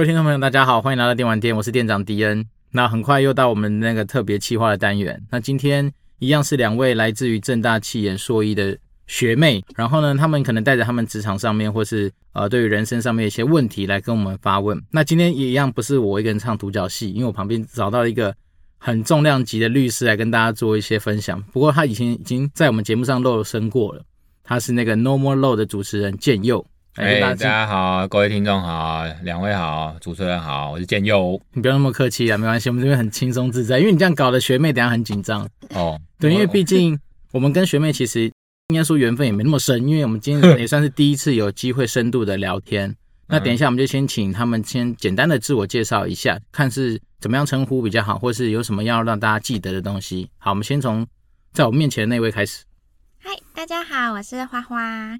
各位听众朋友，大家好，欢迎来到电玩店，我是店长迪恩。那很快又到我们那个特别企划的单元。那今天一样是两位来自于正大企研硕一的学妹，然后呢，他们可能带着他们职场上面或是呃对于人生上面一些问题来跟我们发问。那今天也一样不是我一个人唱独角戏，因为我旁边找到一个很重量级的律师来跟大家做一些分享。不过他以前已经在我们节目上露声过了，他是那个 No More Law 的主持人建佑。哎、欸，大家好，各位听众好，两位好，主持人好，我是建佑。你不要那么客气啊，没关系，我们这边很轻松自在，因为你这样搞得学妹等下很紧张哦。对，因为毕竟我们跟学妹其实应该说缘分也没那么深，因为我们今天 也算是第一次有机会深度的聊天。那等一下我们就先请他们先简单的自我介绍一下，看是怎么样称呼比较好，或是有什么要让大家记得的东西。好，我们先从在我面前的那位开始。嗨，大家好，我是花花。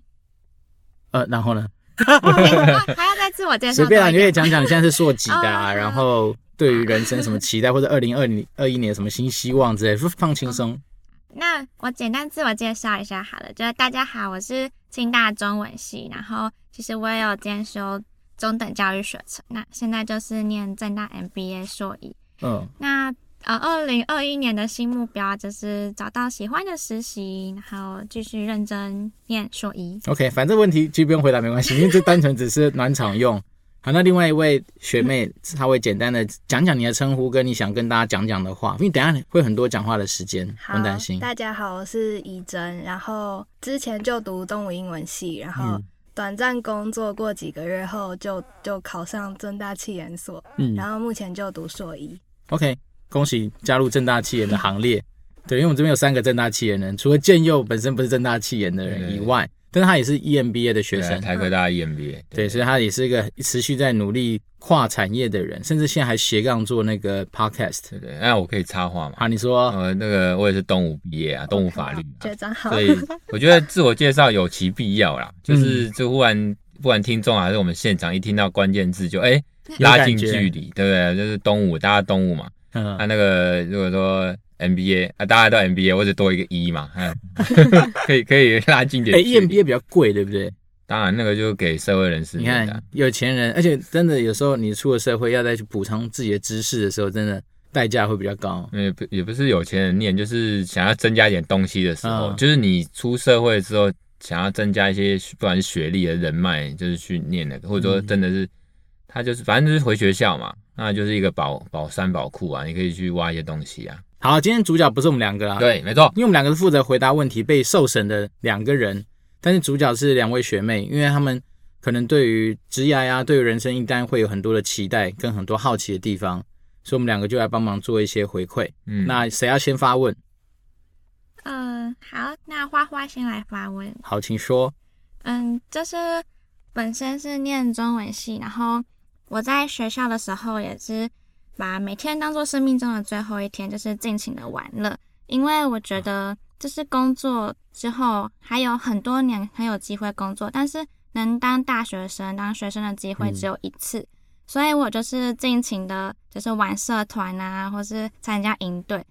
呃，然后呢？还要再自我介绍？随便啊，你可以讲讲你现在是硕几的啊，然后对于人生什么期待，或者二零二零二一年什么新希望之类，放轻松。那我简单自我介绍一下好了，就是大家好，我是清大中文系，然后其实我也有兼修中等教育学程，那现在就是念正大 MBA 硕一。嗯，那。呃，二零二一年的新目标就是找到喜欢的实习，然后继续认真念硕一。OK，反正问题其实不用回答，没关系，因为这单纯只是暖场用。好，那另外一位学妹，她会简单的讲讲你的称呼，跟你想跟大家讲讲的话，因为等下会很多讲话的时间，不用担心。大家好，我是怡珍，然后之前就读动物英文系，然后短暂工作过几个月后就，就就考上政大气研所，嗯，然后目前就读硕一。OK。恭喜加入正大气研的行列，对，因为我们这边有三个正大气研人，除了建佑本身不是正大气研的人以外，但是他也是 EMBA 的学生，台科大 EMBA，对，对，所以他也是一个持续在努力跨产业的人，甚至现在还斜杠做那个 podcast，对对，那我可以插话吗？啊，你说，呃，那个我也是东吴毕业啊，东吴法律，学长好，所以我觉得自我介绍有其必要啦，就是就忽然不管听众还是我们现场一听到关键字就哎、欸、拉近距离，对不对？就是东吴，大家东吴嘛。嗯，他、啊、那个如果说 MBA 啊，大家都 MBA，或者多一个一、e、嘛，嗯，可以可以拉近点。哎、欸、，EMBA 比较贵，对不对？当然，那个就给社会人士。你看，有钱人，而且真的有时候你出了社会，要再去补充自己的知识的时候，真的代价会比较高。也不也不是有钱人念，就是想要增加一点东西的时候，嗯、就是你出社会之后，想要增加一些不管是学历的人脉，就是去念那个，或者说真的是。他就是，反正就是回学校嘛，那就是一个宝宝山宝库啊，你可以去挖一些东西啊。好，今天主角不是我们两个啊，对，没错，因为我们两个是负责回答问题被受审的两个人，但是主角是两位学妹，因为他们可能对于职涯呀，对于人生应该会有很多的期待跟很多好奇的地方，所以我们两个就来帮忙做一些回馈。嗯，那谁要先发问？嗯、呃，好，那花花先来发问。好，请说。嗯，就是本身是念中文系，然后。我在学校的时候也是把每天当做生命中的最后一天，就是尽情的玩乐。因为我觉得，就是工作之后还有很多年很有机会工作，但是能当大学生、当学生的机会只有一次，所以我就是尽情的，就是玩社团啊，或是参加营队。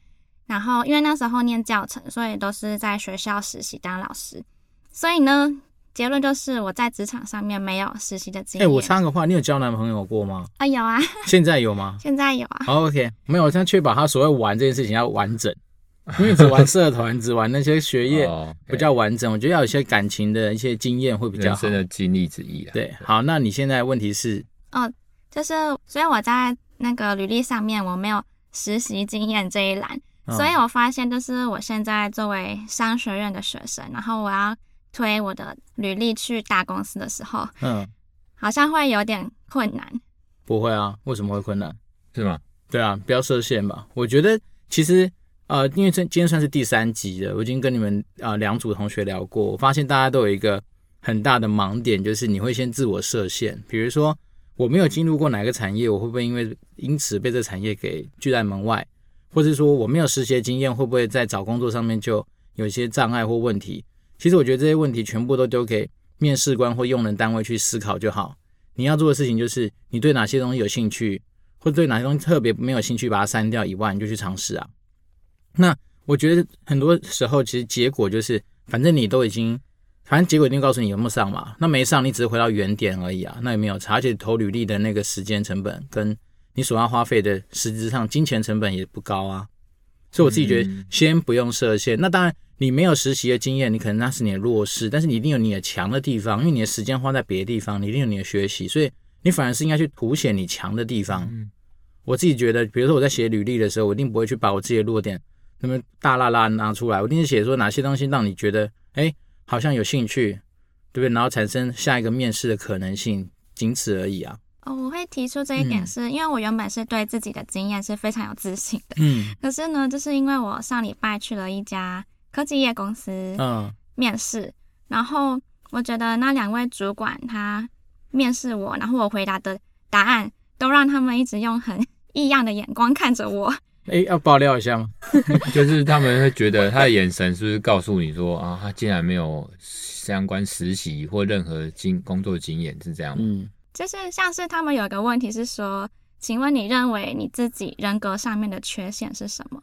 然后因为那时候念教程，所以都是在学校实习当老师，所以呢。结论就是我在职场上面没有实习的经验。哎、欸，我插个话，你有交男朋友过吗？啊，有啊。现在有吗？现在有啊。好，OK，没有，我现在确保他所谓玩这件事情要完整，因为只玩社团，只玩那些学业不叫完整。我觉得要有一些感情的一些经验会比较好。人生的经历之一啊。对，好，那你现在问题是？哦，就是所以我在那个履历上面我没有实习经验这一栏，哦、所以我发现就是我现在作为商学院的学生，然后我要。推我的履历去大公司的时候，嗯，好像会有点困难。不会啊，为什么会困难？是吗？对啊，不要设限吧。我觉得其实呃，因为这今天算是第三集了，我已经跟你们啊两组同学聊过，我发现大家都有一个很大的盲点，就是你会先自我设限。比如说，我没有进入过哪个产业，我会不会因为因此被这产业给拒在门外？或者说我没有实习经验，会不会在找工作上面就有一些障碍或问题？其实我觉得这些问题全部都丢给面试官或用人单位去思考就好。你要做的事情就是，你对哪些东西有兴趣，或者对哪些东西特别没有兴趣，把它删掉以外，你就去尝试啊。那我觉得很多时候其实结果就是，反正你都已经反正结果一定告诉你有没有上嘛。那没上，你只是回到原点而已啊，那也没有差。而且投履历的那个时间成本，跟你所要花费的实质上金钱成本也不高啊。所以我自己觉得，先不用设限。那当然，你没有实习的经验，你可能那是你的弱势，但是你一定有你的强的地方，因为你的时间花在别的地方，你一定有你的学习，所以你反而是应该去凸显你强的地方。嗯我自己觉得，比如说我在写履历的时候，我一定不会去把我自己的弱点那么大拉拉拿出来，我一定是写说哪些东西让你觉得，哎，好像有兴趣，对不对？然后产生下一个面试的可能性，仅此而已啊。哦，我会提出这一点是，是、嗯、因为我原本是对自己的经验是非常有自信的。嗯。可是呢，就是因为我上礼拜去了一家科技业公司，嗯，面试，然后我觉得那两位主管他面试我，然后我回答的答案都让他们一直用很异样的眼光看着我。哎，要爆料一下吗？就是他们会觉得他的眼神是不是告诉你说啊，他竟然没有相关实习或任何经工作经验，是这样吗？嗯。就是像是他们有一个问题是说，请问你认为你自己人格上面的缺陷是什么？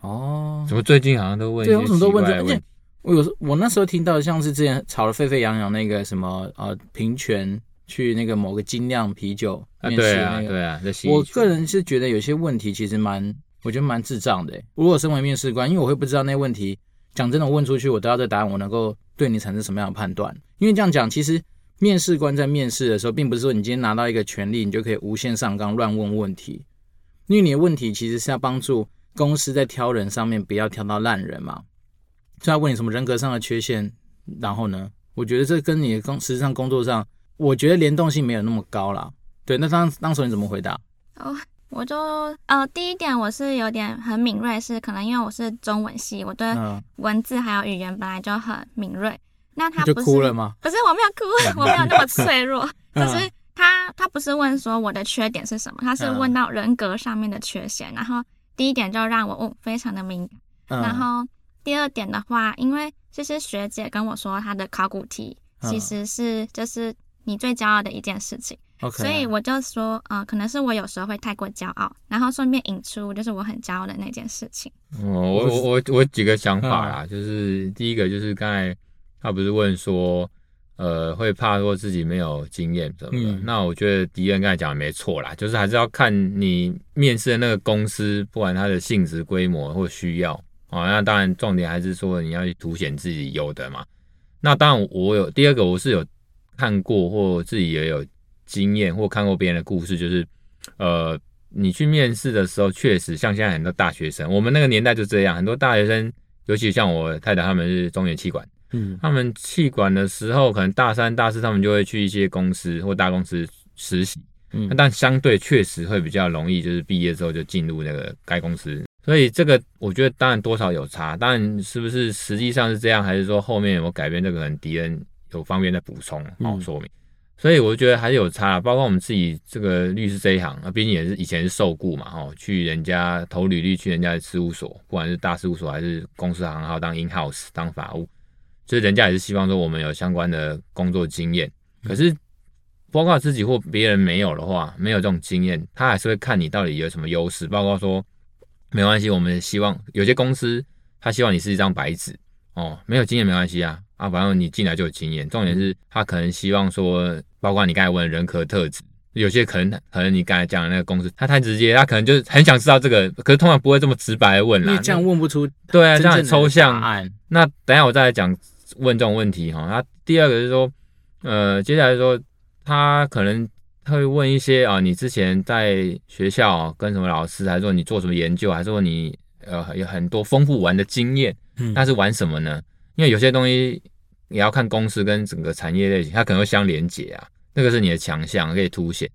哦，怎么最近好像都问对，为什么都问这个？我有时我那时候听到像是之前吵得沸沸扬扬那个什么呃平权去那个某个精酿啤酒面试那个，对啊，对啊，我个人是觉得有些问题其实蛮，我觉得蛮智障的。如果身为面试官，因为我会不知道那问题，讲真的，我问出去我得到这答案，我能够对你产生什么样的判断？因为这样讲其实。面试官在面试的时候，并不是说你今天拿到一个权利，你就可以无限上纲乱问问题。因为你的问题其实是要帮助公司在挑人上面不要挑到烂人嘛。所以要问你什么人格上的缺陷，然后呢，我觉得这跟你的工实际上工作上，我觉得联动性没有那么高啦。对，那当当时你怎么回答？哦，我就呃，第一点我是有点很敏锐，是可能因为我是中文系，我对文字还有语言本来就很敏锐。那他不哭了吗？不是，我没有哭，我没有那么脆弱。可是他他不是问说我的缺点是什么，他是问到人格上面的缺陷。然后第一点就让我哦非常的敏感。然后第二点的话，因为其实学姐跟我说她的考古题其实是就是你最骄傲的一件事情。所以我就说，呃，可能是我有时候会太过骄傲，然后顺便引出就是我很骄傲的那件事情。哦，我我我我几个想法啦，就是第一个就是刚才。他不是问说，呃，会怕说自己没有经验什么的。嗯、那我觉得迪恩刚才讲的没错啦，就是还是要看你面试的那个公司，不管它的性质、规模或需要啊、哦。那当然，重点还是说你要去凸显自己有的嘛。那当然，我有第二个，我是有看过或自己也有经验或看过别人的故事，就是呃，你去面试的时候，确实像现在很多大学生，我们那个年代就这样，很多大学生，尤其像我太太他们是中原气管。嗯，他们企管的时候，可能大三、大四，他们就会去一些公司或大公司实习。嗯，但相对确实会比较容易，就是毕业之后就进入那个该公司。所以这个我觉得当然多少有差，当然是不是实际上是这样，还是说后面有没有改变？这个可能迪恩有方便的补充，好说明。嗯、所以我觉得还是有差，包括我们自己这个律师这一行啊，毕竟也是以前是受雇嘛，哦，去人家投履历去人家的事务所，不管是大事务所还是公司行号当 in house 当法务。所以人家也是希望说我们有相关的工作经验，可是包括自己或别人没有的话，没有这种经验，他还是会看你到底有什么优势。包括说没关系，我们希望有些公司他希望你是一张白纸哦，没有经验没关系啊啊，反正你进来就有经验。重点是他可能希望说，包括你刚才问的人格特质，有些可能可能你刚才讲的那个公司，他太直接，他可能就是很想知道这个，可是通常不会这么直白的问啦，你这样问不出对啊，这样很抽象。那等一下我再来讲。问这种问题哈，他第二个是说，呃，接下来说他可能他会问一些啊，你之前在学校跟什么老师，还是说你做什么研究，还是说你呃有很多丰富玩的经验，那是玩什么呢？因为有些东西也要看公司跟整个产业类型，它可能会相连接啊，那个是你的强项可以凸显。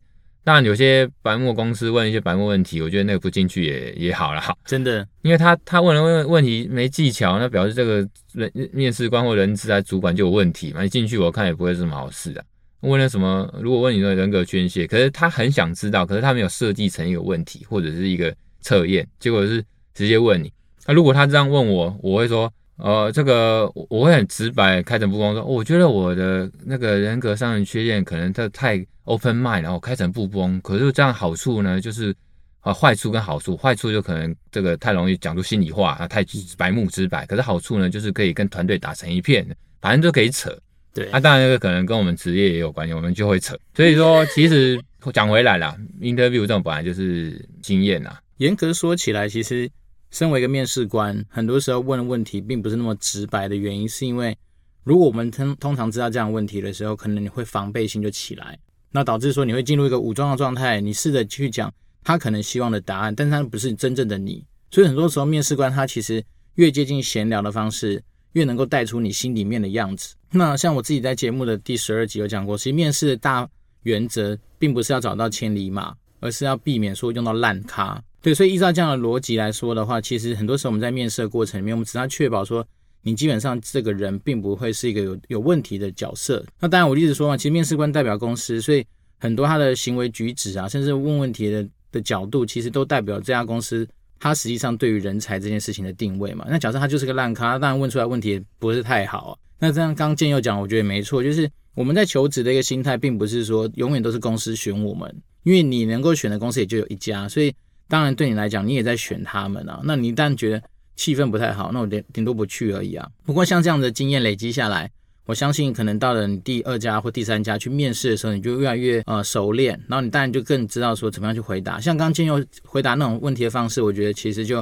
当然，有些白目公司问一些白目问题，我觉得那个不进去也也好了，真的，因为他他问了问问题没技巧，那表示这个人面试官或人资啊主管就有问题嘛。你进去我看也不会是什么好事啊。问了什么？如果问你的人格缺陷，可是他很想知道，可是他没有设计成一个问题或者是一个测验，结果是直接问你。那如果他这样问我，我会说。呃，这个我会很直白、开诚布公说，我觉得我的那个人格上的缺陷可能他太 open mind，然后开诚布公。可是这样好处呢，就是啊，坏处跟好处，坏处就可能这个太容易讲出心里话啊，太白目直白。可是好处呢，就是可以跟团队打成一片，反正就可以扯。对，那、啊、当然这个可能跟我们职业也有关系，我们就会扯。所以说，其实讲回来啦，interview 这种本来就是经验呐。严格说起来，其实身为一个面试官，很多时候问的问题并不是那么直白的原因，是因为如果我们通通常知道这样的问题的时候，可能你会防备心就起来，那导致说你会进入一个武装的状态，你试着去讲他可能希望的答案，但是他不是真正的你。所以很多时候，面试官他其实越接近闲聊的方式，越能够带出你心里面的样子。那像我自己在节目的第十二集有讲过，其实面试的大原则并不是要找到千里马，而是要避免说用到烂咖。对，所以依照这样的逻辑来说的话，其实很多时候我们在面试的过程里面，我们只要确保说你基本上这个人并不会是一个有有问题的角色。那当然，我一直说嘛，其实面试官代表公司，所以很多他的行为举止啊，甚至问问题的的角度，其实都代表这家公司。他实际上对于人才这件事情的定位嘛，那假设他就是个烂咖，当然问出来问题也不是太好。那这样刚建佑讲，我觉得没错，就是我们在求职的一个心态，并不是说永远都是公司选我们，因为你能够选的公司也就有一家，所以当然对你来讲，你也在选他们啊。那你一旦觉得气氛不太好，那我顶顶多不去而已啊。不过像这样的经验累积下来。我相信，可能到了你第二家或第三家去面试的时候，你就越来越呃熟练，然后你当然就更知道说怎么样去回答。像刚刚建佑回答那种问题的方式，我觉得其实就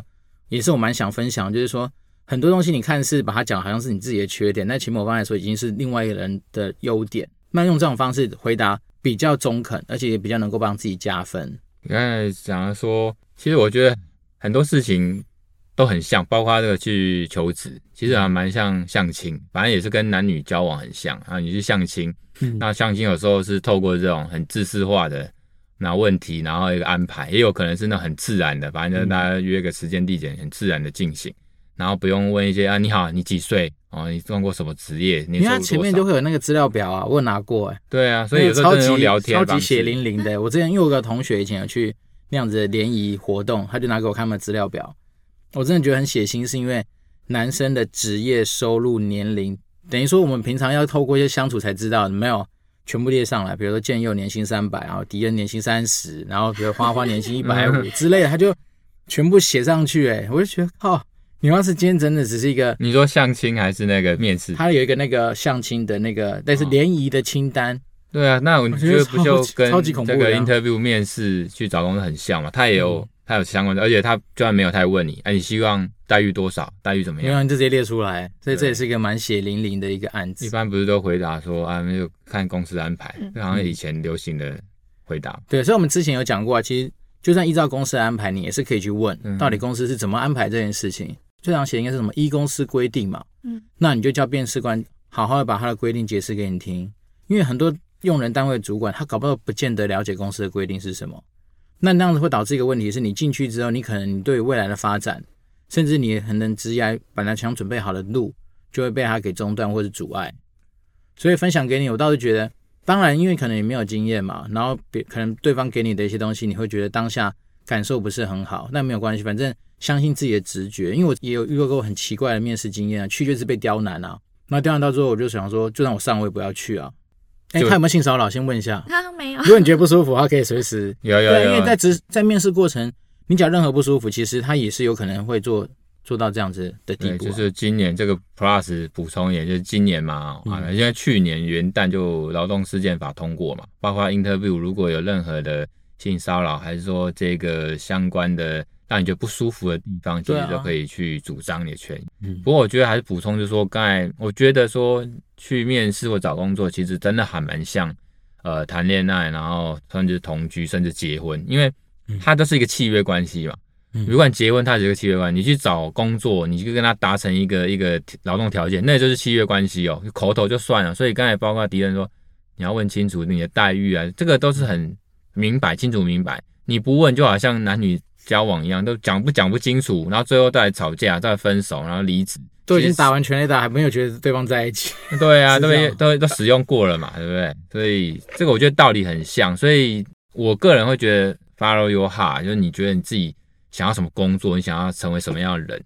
也是我蛮想分享，就是说很多东西你看似把它讲好像是你自己的缺点，但其实某方来说已经是另外一个人的优点。那用这种方式回答比较中肯，而且也比较能够帮自己加分。你刚才讲说，其实我觉得很多事情。都很像，包括这个去求职，其实还蛮像相亲，反正也是跟男女交往很像啊。你去相亲，嗯、那相亲有时候是透过这种很自私化的那问题，然后一个安排，也有可能是那很自然的，反正大家约个时间地点，很自然的进行，然后不用问一些啊，你好，你几岁哦，你做过什么职业？你看前面就会有那个资料表啊，我有拿过哎、欸。对啊，所以有时候真的用聊天超级血淋淋的。我之前又有个同学以前有去那样子的联谊活动，他就拿给我看他们资料表。我真的觉得很血腥，是因为男生的职业、收入、年龄，等于说我们平常要透过一些相处才知道，没有全部列上来。比如说建佑年薪三百，然后迪恩年薪三十，然后比如花花年薪一百五之类的，他就全部写上去。哎，我就觉得靠，你要是今天真的只是一个，你说相亲还是那个面试？他有一个那个相亲的那个，但是联谊的清单。对啊，那我觉得不就跟这个 interview 面试去找工作很像嘛？他也有。他有相关的，而且他居然没有，他还问你，哎，你希望待遇多少？待遇怎么样？因为就直接列出来，所以这也是一个蛮血淋淋的一个案子。一般不是都回答说啊，没有看公司安排，就好像以前流行的回答。对，所以我们之前有讲过，其实就算依照公司的安排，你也是可以去问，到底公司是怎么安排这件事情。最常写应该是什么？依公司规定嘛。嗯，那你就叫面试官好好的把他的规定解释给你听，因为很多用人单位主管他搞不到不见得了解公司的规定是什么。那那样子会导致一个问题，是你进去之后，你可能你对未来的发展，甚至你很能职业本来想准备好的路，就会被他给中断或者阻碍。所以分享给你，我倒是觉得，当然因为可能你没有经验嘛，然后别可能对方给你的一些东西，你会觉得当下感受不是很好，那没有关系，反正相信自己的直觉。因为我也有遇到过很奇怪的面试经验啊，去就是被刁难啊，那刁难到最后，我就想说，就让我上位不要去啊。哎，他有没有性骚扰？先问一下。他没有。如果你觉得不舒服，他可以随时。有有有。对，因为在职在面试过程，你讲任何不舒服，其实他也是有可能会做做到这样子的地步。就是今年这个 Plus 补充一点，就是今年嘛，啊，因为去年元旦就劳动事件法通过嘛，包括 Interview 如果有任何的性骚扰，还是说这个相关的。让你觉得不舒服的地方，其实都可以去主张你的权益。嗯，不过我觉得还是补充，就是说，刚才我觉得说去面试或找工作，其实真的还蛮像，呃，谈恋爱，然后甚至同居，甚至结婚，因为它都是一个契约关系嘛。如果你结婚，它是一个契约关系，你去找工作，你就跟他达成一个一个劳动条件，那就是契约关系哦，口头就算了。所以刚才包括敌人说，你要问清楚你的待遇啊，这个都是很明白、清楚、明白。你不问，就好像男女。交往一样都讲不讲不清楚，然后最后再来吵架，再分手，然后离职，都已经打完全垒打，还没有觉得对方在一起。对啊，都都都使用过了嘛，对不对？所以这个我觉得道理很像，所以我个人会觉得 follow your heart，就是你觉得你自己想要什么工作，你想要成为什么样的人，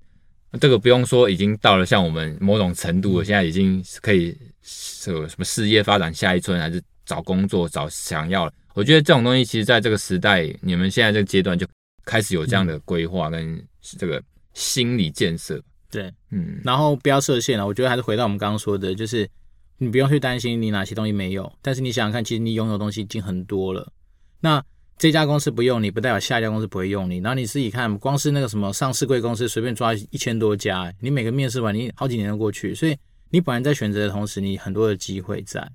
这个不用说，已经到了像我们某种程度，现在已经可以什么什么事业发展下一春，还是找工作找想要了。我觉得这种东西，其实在这个时代，你们现在这个阶段就。开始有这样的规划跟这个心理建设，对，嗯，然后不要设限了。我觉得还是回到我们刚刚说的，就是你不用去担心你哪些东西没有，但是你想想看，其实你拥有的东西已经很多了。那这家公司不用你，不代表下一家公司不会用你。然后你自己看，光是那个什么上市贵公司，随便抓一千多家，你每个面试完，你好几年都过去，所以你本来在选择的同时，你很多的机会在。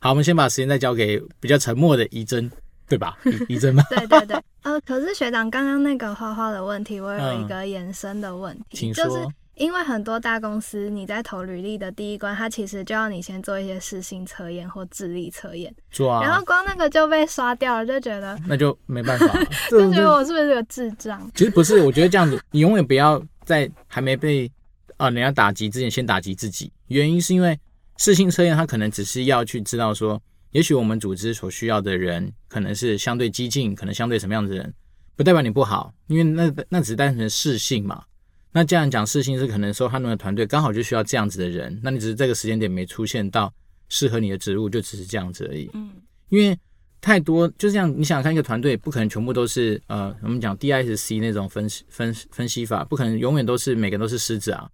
好，我们先把时间再交给比较沉默的怡珍，对吧？一真吗？对对对。呃，可是学长刚刚那个画画的问题，我有一个延伸的问题，请说。就是因为很多大公司，你在投履历的第一关，它其实就要你先做一些适性测验或智力测验，做啊，然后光那个就被刷掉了，就觉得那就没办法了，就觉得我是不是个智障？其实不是，我觉得这样子，你永远不要在还没被啊人家打击之前先打击自己。原因是因为适性测验，它可能只是要去知道说，也许我们组织所需要的人可能是相对激进，可能相对什么样子的人，不代表你不好，因为那那只是单纯的适性嘛。那这样讲，适性是可能说他们的团队刚好就需要这样子的人，那你只是这个时间点没出现到适合你的职务，就只是这样子而已。嗯，因为太多就这样，你想想看，一个团队不可能全部都是呃，我们讲 DISC 那种分析分分析法，不可能永远都是每个人都是狮子啊。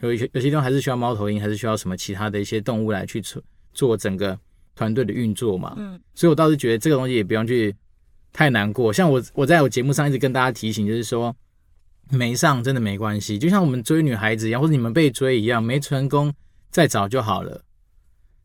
有一些有些地方还是需要猫头鹰，还是需要什么其他的一些动物来去做做整个团队的运作嘛。嗯，所以我倒是觉得这个东西也不用去太难过。像我我在我节目上一直跟大家提醒，就是说。没上真的没关系，就像我们追女孩子一样，或者你们被追一样，没成功再找就好了。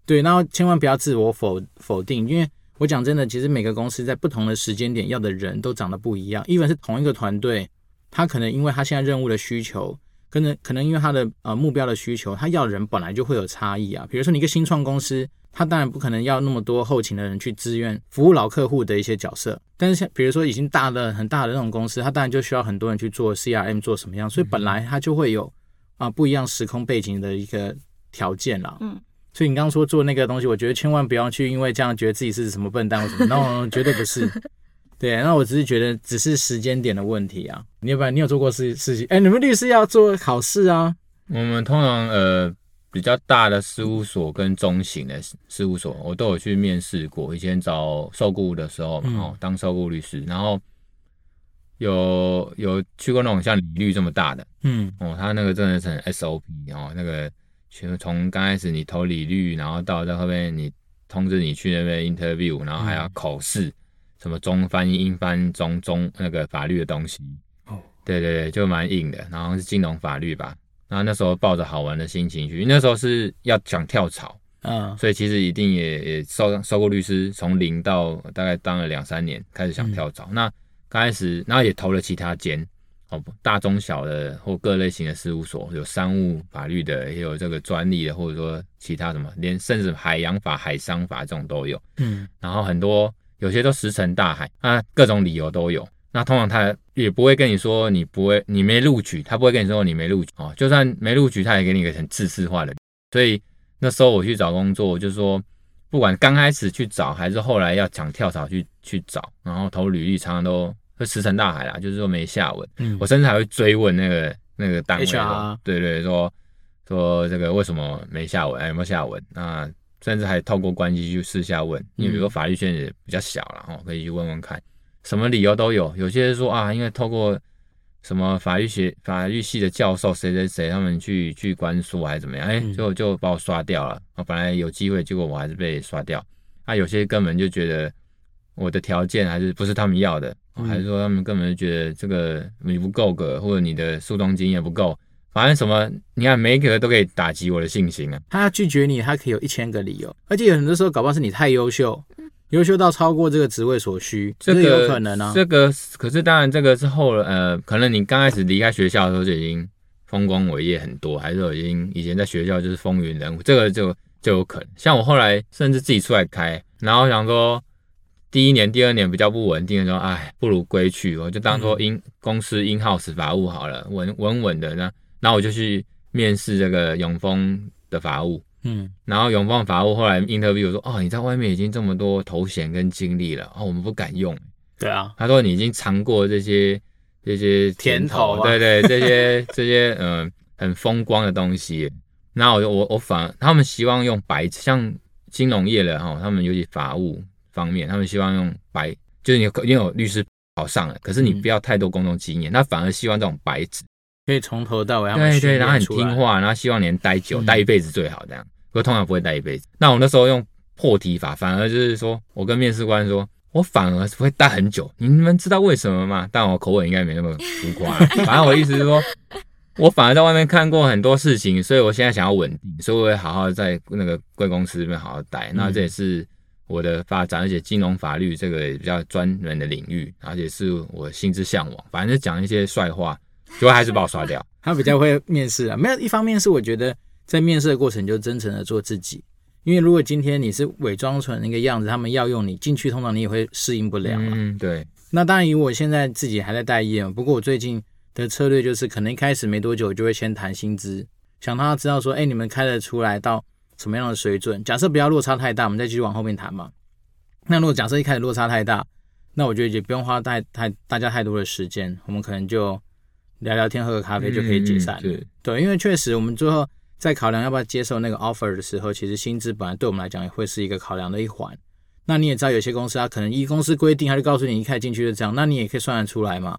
对，然后千万不要自我否否定，因为我讲真的，其实每个公司在不同的时间点要的人都长得不一样。even 是同一个团队，他可能因为他现在任务的需求，可能可能因为他的呃目标的需求，他要的人本来就会有差异啊。比如说你一个新创公司。他当然不可能要那么多后勤的人去支援服务老客户的一些角色，但是像比如说已经大的很大的那种公司，他当然就需要很多人去做 CRM 做什么样，所以本来他就会有啊不一样时空背景的一个条件啦。嗯，所以你刚刚说做那个东西，我觉得千万不要去因为这样觉得自己是什么笨蛋或什么，那我绝对不是。对，那我只是觉得只是时间点的问题啊。你要不然你有做过事事情？哎，你们律师要做考试啊？我们通常呃。比较大的事务所跟中型的事务所，我都有去面试过。以前找受雇的时候嘛，哦，当受雇律师，然后有有去过那种像李律这么大的，嗯，哦，他那个真的是很 SOP 哦，那个从从刚开始你投李律，然后到在后面你通知你去那边 interview，然后还要口试，什么中翻英、英翻中、中那个法律的东西，哦，对对对，就蛮硬的，然后是金融法律吧。然后那时候抱着好玩的心情去，那时候是要想跳槽，嗯，所以其实一定也也受受过律师，从零到大概当了两三年，开始想跳槽。嗯、那刚开始，然后也投了其他间，哦，大中小的或各类型的事务所，有商务法律的，也有这个专利的，或者说其他什么，连甚至海洋法、海商法这种都有，嗯，然后很多有些都石沉大海，啊，各种理由都有。那通常他也不会跟你说你不会，你没录取，他不会跟你说你没录取哦。就算没录取，他也给你一个很自私化的。所以那时候我去找工作，就是说不管刚开始去找，还是后来要想跳槽去去找，然后投履历，常常都会石沉大海啦，就是说没下文。嗯，我甚至还会追问那个那个单位对，对对，说说这个为什么没下文，哎，有没有下文？那甚至还透过关系去私下问，因为比如说法律圈也比较小了哦，可以去问问看。什么理由都有，有些人说啊，因为透过什么法律学、法律系的教授谁谁谁，他们去去关说还是怎么样，哎、欸，就就把我刷掉了。我本来有机会，结果我还是被刷掉。啊，有些根本就觉得我的条件还是不是他们要的，还是说他们根本就觉得这个你不够格，或者你的诉讼经验不够，反正什么，你看每一个都可以打击我的信心啊。他拒绝你，他可以有一千个理由，而且有很多时候搞不好是你太优秀。优秀到超过这个职位所需，这个有可能啊。这个可是当然，这个是后了呃，可能你刚开始离开学校的时候就已经丰功伟业很多，还是说已经以前在学校就是风云人物，这个就就有可能。像我后来甚至自己出来开，然后想说第一年、第二年比较不稳定的时候，哎，不如归去，我就当做因公司 in house 法务好了，稳稳稳的。那然后我就去面试这个永丰的法务。嗯，然后永邦法务后来 interview 说，哦，你在外面已经这么多头衔跟经历了，哦，我们不敢用。对啊，他说你已经尝过这些这些甜头，对对，这些这些嗯、呃、很风光的东西。然后我我我反他们希望用白纸，像金融业的哈，他们尤其法务方面，他们希望用白，就是你因为有律师考上了，可是你不要太多工作经验，他、嗯、反而希望这种白纸。可以从头到尾，对对，然后很听话，然后希望你能待久，嗯、待一辈子最好这样。不过通常不会待一辈子。那我那时候用破题法，反而就是说我跟面试官说，我反而会待很久。你们知道为什么吗？但我口吻应该没那么浮夸。反正我意思是说，我反而在外面看过很多事情，所以我现在想要稳定，所以我会好好在那个贵公司里面好好待。那这也是我的发展，而且金融法律这个也比较专门的领域，而且是我心之向往。反正就讲一些帅话，就还是把我刷掉。他比较会面试啊，没有一方面是我觉得在面试的过程就真诚的做自己。因为如果今天你是伪装成那个样子，他们要用你进去，通常你也会适应不了嘛。嗯，对。那当然，以我现在自己还在待业嘛。不过我最近的策略就是，可能一开始没多久就会先谈薪资，想让他知道说，哎，你们开得出来到什么样的水准？假设不要落差太大，我们再继续往后面谈嘛。那如果假设一开始落差太大，那我觉得也不用花太太大家太多的时间，我们可能就聊聊天，喝个咖啡就可以解散。嗯，对，对，因为确实我们最后。在考量要不要接受那个 offer 的时候，其实薪资本来对我们来讲也会是一个考量的一环。那你也知道，有些公司它可能依公司规定，它就告诉你一开始进去就这样，那你也可以算得出来嘛。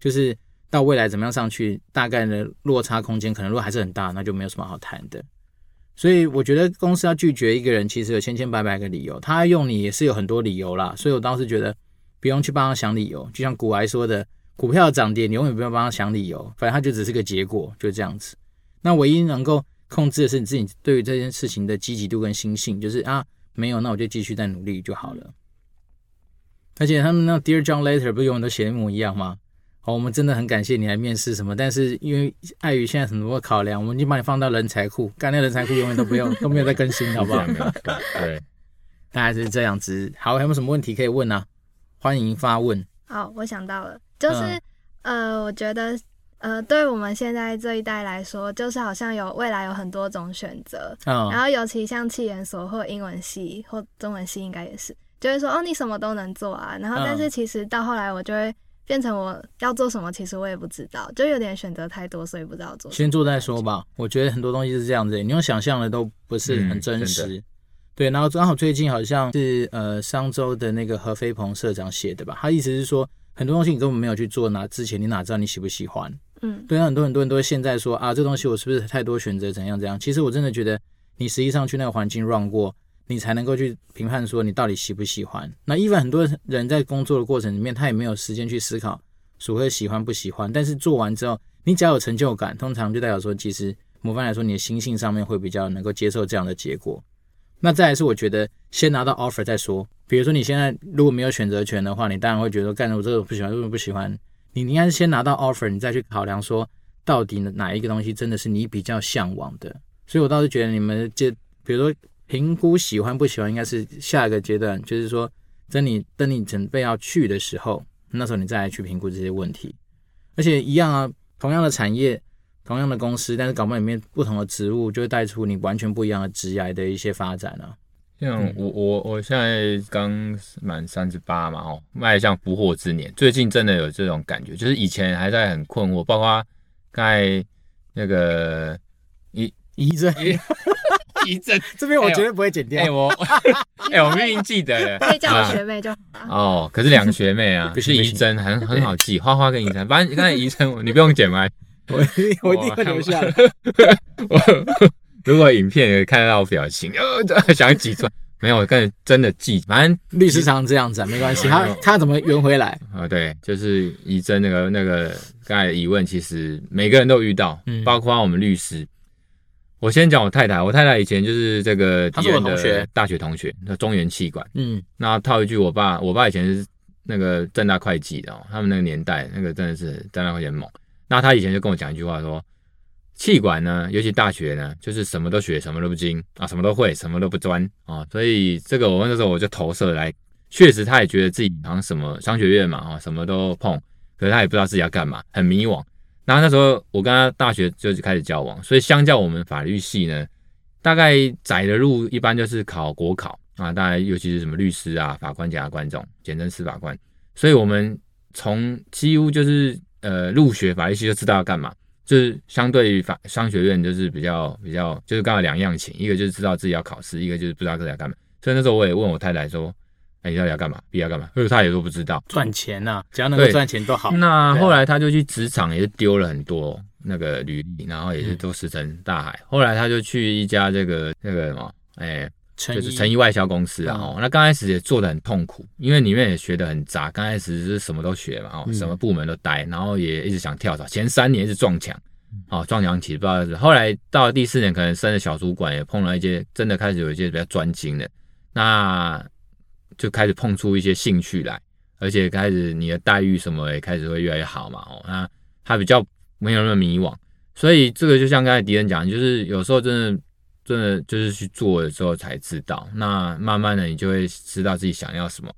就是到未来怎么样上去，大概的落差空间可能如果还是很大，那就没有什么好谈的。所以我觉得公司要拒绝一个人，其实有千千百百个理由，他用你也是有很多理由啦。所以我当时觉得不用去帮他想理由，就像古埃说的，股票涨跌你永远不用帮他想理由，反正它就只是个结果，就这样子。那唯一能够控制的是你自己对于这件事情的积极度跟心性，就是啊，没有，那我就继续再努力就好了。而且他们那 Dear John Letter 不是永远都写一模一样吗？好，我们真的很感谢你来面试什么，但是因为碍于现在很多的考量，我们已经把你放到人才库，干那人才库永远都不用 都没有再更新，好不好？对，大概是这样子。好，还有没有什么问题可以问呢、啊？欢迎发问。好，我想到了，就是、嗯、呃，我觉得。呃，对我们现在这一代来说，就是好像有未来有很多种选择，嗯、然后尤其像气研所或英文系或中文系，应该也是，就会说哦，你什么都能做啊。然后，但是其实到后来，我就会变成我要做什么，其实我也不知道，就有点选择太多，所以不知道做。先做再说吧。我觉得很多东西是这样子，你用想象的都不是很真实。嗯、对，然后刚好最近好像是呃商周的那个何飞鹏社长写的吧，他意思是说很多东西你根本没有去做，那之前你哪知道你喜不喜欢？嗯，对啊，很多很多人都会现在说啊，这东西我是不是太多选择，怎样怎样？其实我真的觉得，你实际上去那个环境 run 过，你才能够去评判说你到底喜不喜欢。那 even 很多人在工作的过程里面，他也没有时间去思考所谓喜欢不喜欢。但是做完之后，你只要有成就感，通常就代表说，其实模范来说，你的心性上面会比较能够接受这样的结果。那再来是，我觉得先拿到 offer 再说。比如说你现在如果没有选择权的话，你当然会觉得干我这个不喜欢，为什么不喜欢？你应该是先拿到 offer，你再去考量说到底哪一个东西真的是你比较向往的。所以我倒是觉得你们这，比如说评估喜欢不喜欢，应该是下一个阶段，就是说等你等你准备要去的时候，那时候你再来去评估这些问题。而且一样啊，同样的产业，同样的公司，但是搞不好里面不同的职务，就会带出你完全不一样的职业的一些发展啊。像我我我现在刚满三十八嘛，哦，迈向不惑之年。最近真的有这种感觉，就是以前还在很困惑，包括刚才那个仪仪珍仪珍这边我绝对不会剪掉。哎、欸、我哎、欸、我明明记得可以叫我学妹就好哦，可是两个学妹啊，不是仪珍很很好记，花花跟仪珍，反正刚才仪珍你不用剪吗？我我一定会留下。如果影片也看得到我表情，呃，想挤出来，没有，我跟真的记，反正律师常这样子，没关系，他他怎么圆回来啊？对，就是仪珍那个那个刚才疑问，其实每个人都遇到，嗯，包括我们律师。我先讲我太太，我太太以前就是这个他是我同学，大学同学，那中原气管，嗯，那套一句我爸，我爸以前是那个正大会计的哦，他们那个年代那个真的是正大会计猛，那他以前就跟我讲一句话说。气管呢，尤其大学呢，就是什么都学，什么都不精啊，什么都会，什么都不专啊。所以这个我那时候我就投射来，确实他也觉得自己好像什么商学院嘛啊，什么都碰，可是他也不知道自己要干嘛，很迷惘。然后那时候我跟他大学就开始交往，所以相较我们法律系呢，大概窄的路一般就是考国考啊，大概尤其是什么律师啊、法官、检察官这种，简称司法官。所以我们从几乎就是呃入学法律系就知道要干嘛。就是相对于法商学院，就是比较比较，就是刚好两样情，一个就是知道自己要考试，一个就是不知道自己要干嘛。所以那时候我也问我太太说：“哎，你到底要干嘛？毕业要干嘛？”因为她也说不知道。赚钱呐、啊，只要能够赚钱都好。那后来他就去职场也是丢了很多，那个履历，然后也是都石沉大海。后来他就去一家这个那个什么，哎。就是成衣外销公司啊，哦，那刚开始也做的很痛苦，因为里面也学得很杂，刚开始是什么都学嘛，哦，什么部门都待，然后也一直想跳槽，前三年一直撞墙，哦，撞墙期不知道是，后来到了第四年，可能升了小主管，也碰了一些真的开始有一些比较专精的，那就开始碰出一些兴趣来，而且开始你的待遇什么也开始会越来越好嘛，哦，那他比较没有那么迷惘，所以这个就像刚才迪恩讲，就是有时候真的。真的就是去做的时候才知道，那慢慢的你就会知道自己想要什么。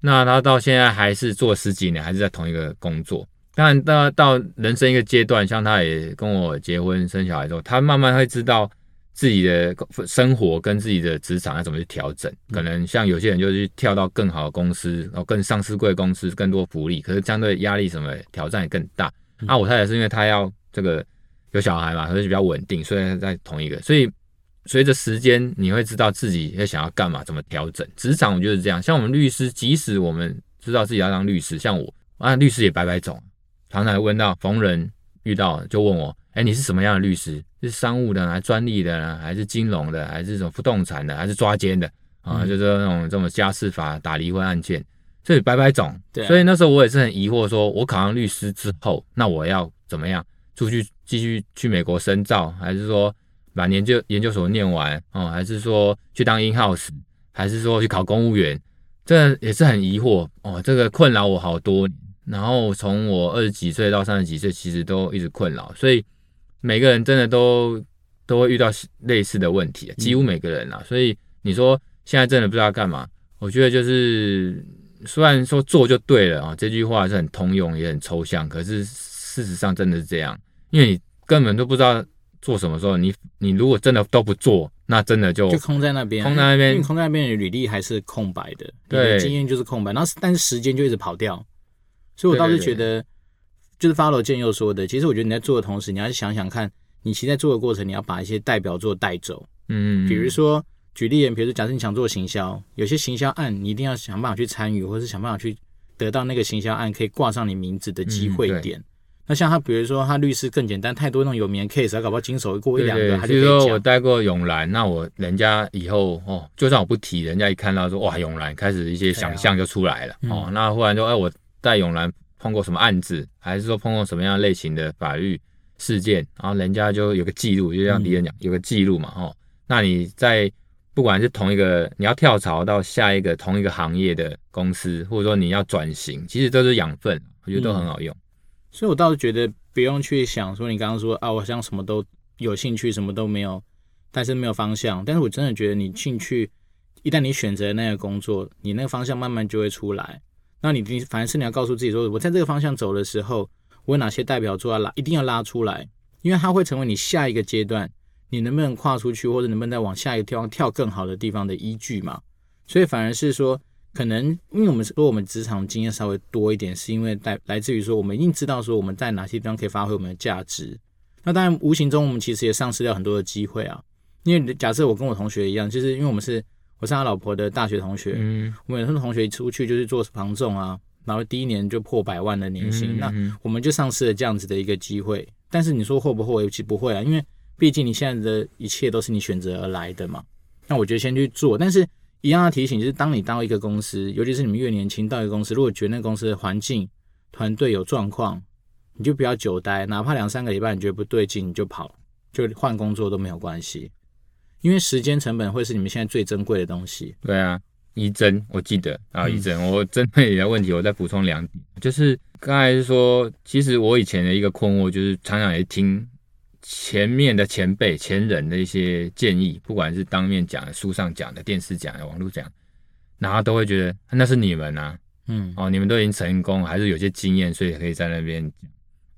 那他到现在还是做十几年，还是在同一个工作。当然到到人生一个阶段，像他也跟我结婚生小孩之后，他慢慢会知道自己的生活跟自己的职场要怎么去调整。可能像有些人就是跳到更好的公司，然后更上市贵公司，更多福利，可是相对压力什么挑战也更大。啊，我太太是因为她要这个有小孩嘛，所以比较稳定，所以在同一个，所以。随着时间，你会知道自己要想要干嘛，怎么调整。职场我觉得是这样，像我们律师，即使我们知道自己要当律师，像我啊，律师也百百种，常常问到逢人遇到就问我，哎，你是什么样的律师？是商务的，还是专利的，还是金融的，还是这种不动产的，还是抓奸的啊？就是那种这种家事法打离婚案件，这百百种。对，所以那时候我也是很疑惑，说我考上律师之后，那我要怎么样出去继续去美国深造，还是说？把研究研究所念完哦，还是说去当 in house，还是说去考公务员？这也是很疑惑哦。这个困扰我好多年，然后从我二十几岁到三十几岁，其实都一直困扰。所以每个人真的都都会遇到类似的问题，几乎每个人啊。所以你说现在真的不知道干嘛？我觉得就是虽然说做就对了啊，这句话是很通用也很抽象，可是事实上真的是这样，因为你根本都不知道。做什么时候，你你如果真的都不做，那真的就就空在那边，空在那边，因为空在那边的，履历还是空白的，对，经验就是空白，然后但是时间就一直跑掉，所以我倒是觉得，就是 follow 建佑说的，其实我觉得你在做的同时，你要想想看，你其实在做的过程，你要把一些代表作带走，嗯，比如说举例，比如说假设你想做行销，有些行销案你一定要想办法去参与，或是想办法去得到那个行销案可以挂上你名字的机会点。那像他，比如说他律师更简单，太多那种有名的 case，他搞不好经手过一两个，他就可以讲。比如说我带过永兰，那我人家以后哦，就算我不提，人家一看到说哇永兰，开始一些想象就出来了、啊、哦。那忽然说哎，我带永兰碰过什么案子，还是说碰过什么样类型的法律事件，然后人家就有个记录，就像敌人讲有个记录嘛哦。那你在不管是同一个你要跳槽到下一个同一个行业的公司，或者说你要转型，其实都是养分，我觉得都很好用。嗯所以，我倒是觉得不用去想说，你刚刚说啊，我好像什么都有兴趣，什么都没有，但是没有方向。但是我真的觉得，你兴趣一旦你选择那个工作，你那个方向慢慢就会出来。那你你反而是你要告诉自己说，我在这个方向走的时候，我有哪些代表作要拉，一定要拉出来，因为它会成为你下一个阶段，你能不能跨出去，或者能不能再往下一个地方跳更好的地方的依据嘛。所以，反而是说。可能因为我们说我们职场经验稍微多一点，是因为来来自于说我们一定知道说我们在哪些地方可以发挥我们的价值。那当然无形中我们其实也丧失掉很多的机会啊。因为假设我跟我同学一样，就是因为我们是我是他老婆的大学同学，嗯，我们有很多同学一出去就是做房仲啊，然后第一年就破百万的年薪，那我们就丧失了这样子的一个机会。但是你说会不会？其实不会啊，因为毕竟你现在的一切都是你选择而来的嘛。那我觉得先去做，但是。一样的提醒就是，当你到一个公司，尤其是你们越年轻到一个公司，如果觉得那个公司的环境、团队有状况，你就不要久待，哪怕两三个礼拜你觉得不对劲，你就跑，就换工作都没有关系，因为时间成本会是你们现在最珍贵的东西。对啊，一真，我记得啊，一真，我针对你的问题，我再补充两点，就是刚才是说，其实我以前的一个困惑就是常常也听。前面的前辈、前人的一些建议，不管是当面讲的、书上讲的、电视讲的、网络讲，然后都会觉得那是你们啊，嗯，哦，你们都已经成功，还是有些经验，所以可以在那边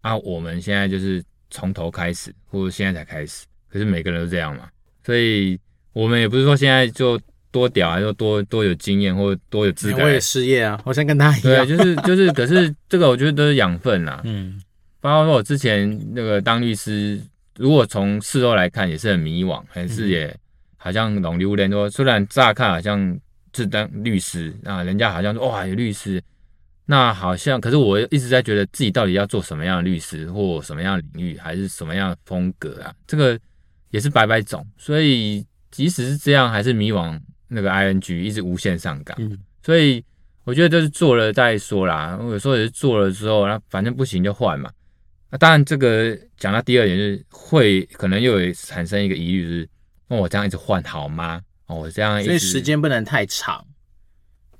讲。啊，我们现在就是从头开始，或者现在才开始，可是每个人都这样嘛，所以我们也不是说现在就多屌，还是多多有经验，或多有资格。我也失业啊，我想跟他一样。对，就是就是，可是这个我觉得都是养分啦，嗯，包括说我之前那个当律师。如果从事后来看，也是很迷惘，还是也好像懂榴莲说，虽然乍看好像是当律师啊，人家好像说哇有律师，那好像，可是我一直在觉得自己到底要做什么样的律师，或什么样的领域，还是什么样的风格啊？这个也是百百种。所以即使是这样，还是迷惘。那个 ing 一直无限上岗，嗯、所以我觉得就是做了再说啦。我有时候也是做了之后，那反正不行就换嘛。那当然，这个讲到第二点，就是会可能又有产生一个疑虑，就是那我这样一直换好吗？哦，我这样，所以时间不能太长。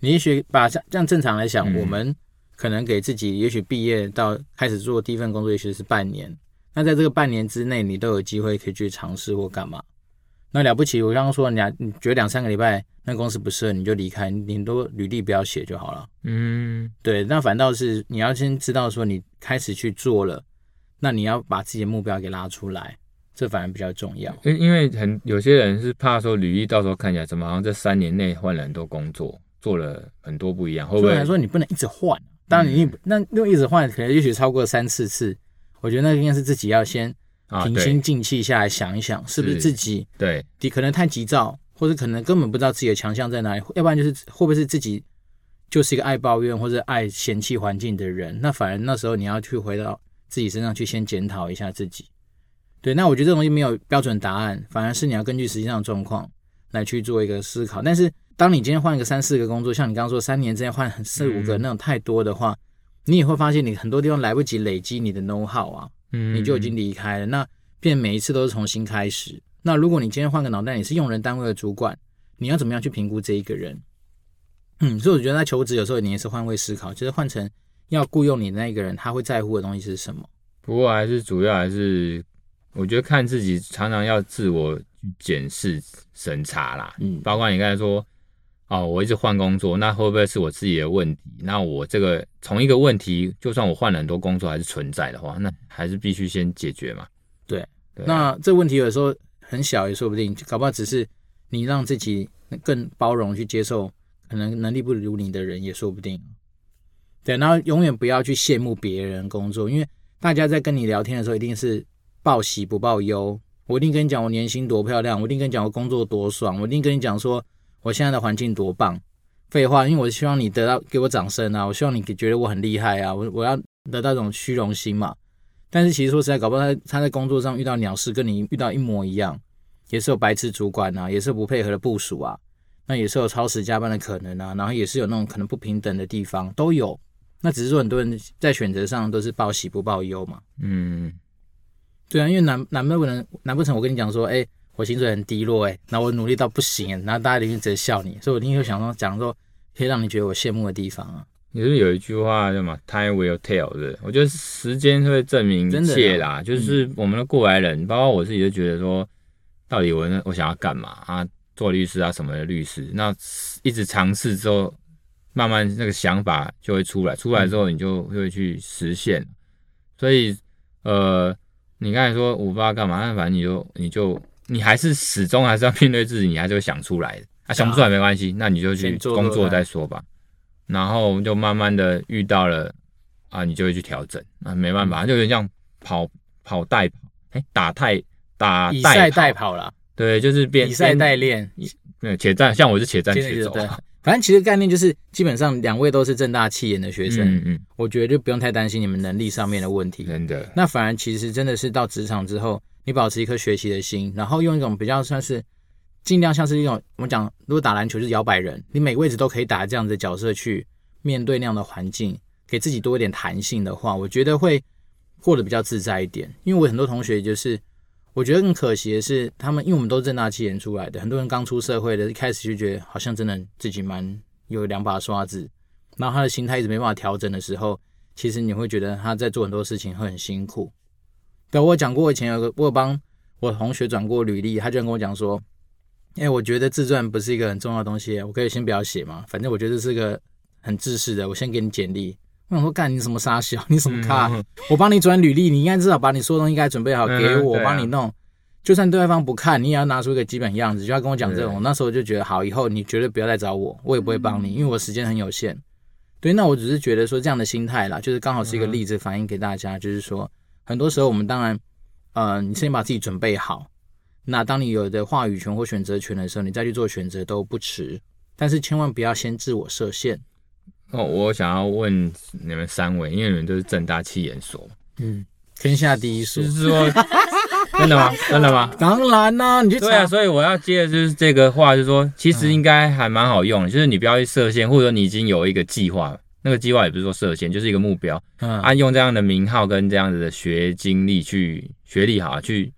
你也许把这样正常来讲，嗯、我们可能给自己，也许毕业到开始做第一份工作，也许是半年。那在这个半年之内，你都有机会可以去尝试或干嘛。那了不起，我刚刚说，你你觉得两三个礼拜那公司不适合，你就离开，你都履历不要写就好了。嗯，对。那反倒是你要先知道说，你开始去做了，那你要把自己的目标给拉出来，这反而比较重要。因因为很有些人是怕说履历到时候看起来怎么好像这三年内换了很多工作。做了很多不一样，会不会？所以说你不能一直换。当然你，你那如果一直换，可能也许超过三四次。我觉得那应该是自己要先平心静气下来想一想，是不是自己对你可能太急躁，或者可能根本不知道自己的强项在哪里，要不然就是会不会是自己就是一个爱抱怨或者爱嫌弃环境的人？那反而那时候你要去回到自己身上去，先检讨一下自己。对，那我觉得这东西没有标准答案，反而是你要根据实际上的状况来去做一个思考，但是。当你今天换一个三四个工作，像你刚刚说三年之内换四五个那种太多的话，嗯、你也会发现你很多地方来不及累积你的 know how 啊，嗯，你就已经离开了。那变每一次都是重新开始。那如果你今天换个脑袋，你是用人单位的主管，你要怎么样去评估这一个人？嗯，所以我觉得在求职有时候你也是换位思考，就是换成要雇佣你的那个人，他会在乎的东西是什么？不过还是主要还是我觉得看自己常常要自我检视审查啦，嗯，包括你刚才说。哦，我一直换工作，那会不会是我自己的问题？那我这个从一个问题，就算我换了很多工作还是存在的话，那还是必须先解决嘛。对，那这问题有时候很小也说不定，搞不好只是你让自己更包容去接受，可能能力不如你的人也说不定。对，然后永远不要去羡慕别人工作，因为大家在跟你聊天的时候一定是报喜不报忧。我一定跟你讲我年薪多漂亮，我一定跟你讲我工作多爽，我一定跟你讲说。我现在的环境多棒！废话，因为我希望你得到给我掌声啊！我希望你觉得我很厉害啊！我我要得到一种虚荣心嘛。但是其实说实在，搞不好他他在工作上遇到鸟事，跟你遇到一模一样，也是有白痴主管啊，也是不配合的部署啊，那也是有超时加班的可能啊，然后也是有那种可能不平等的地方都有。那只是说很多人在选择上都是报喜不报忧嘛。嗯，对啊，因为难难不成难不成我跟你讲说，哎。我薪水很低落哎，那我努力到不行，然后大家一定直接笑你，所以我一定会想说讲说可以让你觉得我羡慕的地方啊。你是是有一句话叫什么？Time will tell 的，我觉得时间会证明一切啦。就是我们的过来人，嗯、包括我自己，就觉得说，到底我我想要干嘛啊？做律师啊什么的律师，那一直尝试之后，慢慢那个想法就会出来，出来之后你就会去实现。嗯、所以呃，你刚才说我不知道干嘛，那反正你就你就。你还是始终还是要面对自己，你还是会想出来的。啊，想不出来没关系，那你就去工作再说吧。然后就慢慢的遇到了啊，你就会去调整。啊，没办法，就有点像跑跑代跑，哎，打太打以赛代跑。了，对，就是变以赛代练，对，且战，像我是且战且走。反正其实概念就是，基本上两位都是正大气研的学生，嗯嗯，我觉得就不用太担心你们能力上面的问题，真的。那反而其实真的是到职场之后。你保持一颗学习的心，然后用一种比较算是尽量像是一种我们讲，如果打篮球就是摇摆人，你每个位置都可以打这样的角色去面对那样的环境，给自己多一点弹性的话，我觉得会过得比较自在一点。因为我很多同学就是，我觉得更可惜的是，他们因为我们都是正大企研出来的，很多人刚出社会的，一开始就觉得好像真的自己蛮有两把刷子，然后他的心态一直没办法调整的时候，其实你会觉得他在做很多事情会很辛苦。对，我讲过，以前有个我有帮我同学转过履历，他就跟我讲说，哎、欸，我觉得自传不是一个很重要的东西，我可以先不要写嘛，反正我觉得是个很自私的，我先给你简历。我想说，干你什么傻小，你什么咖？嗯、我帮你转履历，你应该至少把你说的东西应该准备好给我，帮、你弄。就算对方不看，你也要拿出一个基本样子，就要跟我讲这种。对那时候我就觉得，好，以后你绝对不要再找我，我也不会帮你，因为我时间很有限。对，那我只是觉得说这样的心态啦，就是刚好是一个例子，反映给大家，嗯、就是说。很多时候，我们当然，呃，你先把自己准备好。那当你有的话语权或选择权的时候，你再去做选择都不迟。但是千万不要先自我设限。哦，我想要问你们三位，因为你们都是正大气研所，嗯，天下第一所，就是说，真的吗？真的吗？当然啦、啊，你就对啊，所以我要接的就是这个话，就是说，其实应该还蛮好用的，就是你不要去设限，或者你已经有一个计划，那个计划也不是说设限，就是一个目标，嗯，按用这样的名号跟这样子的学经历去学历好去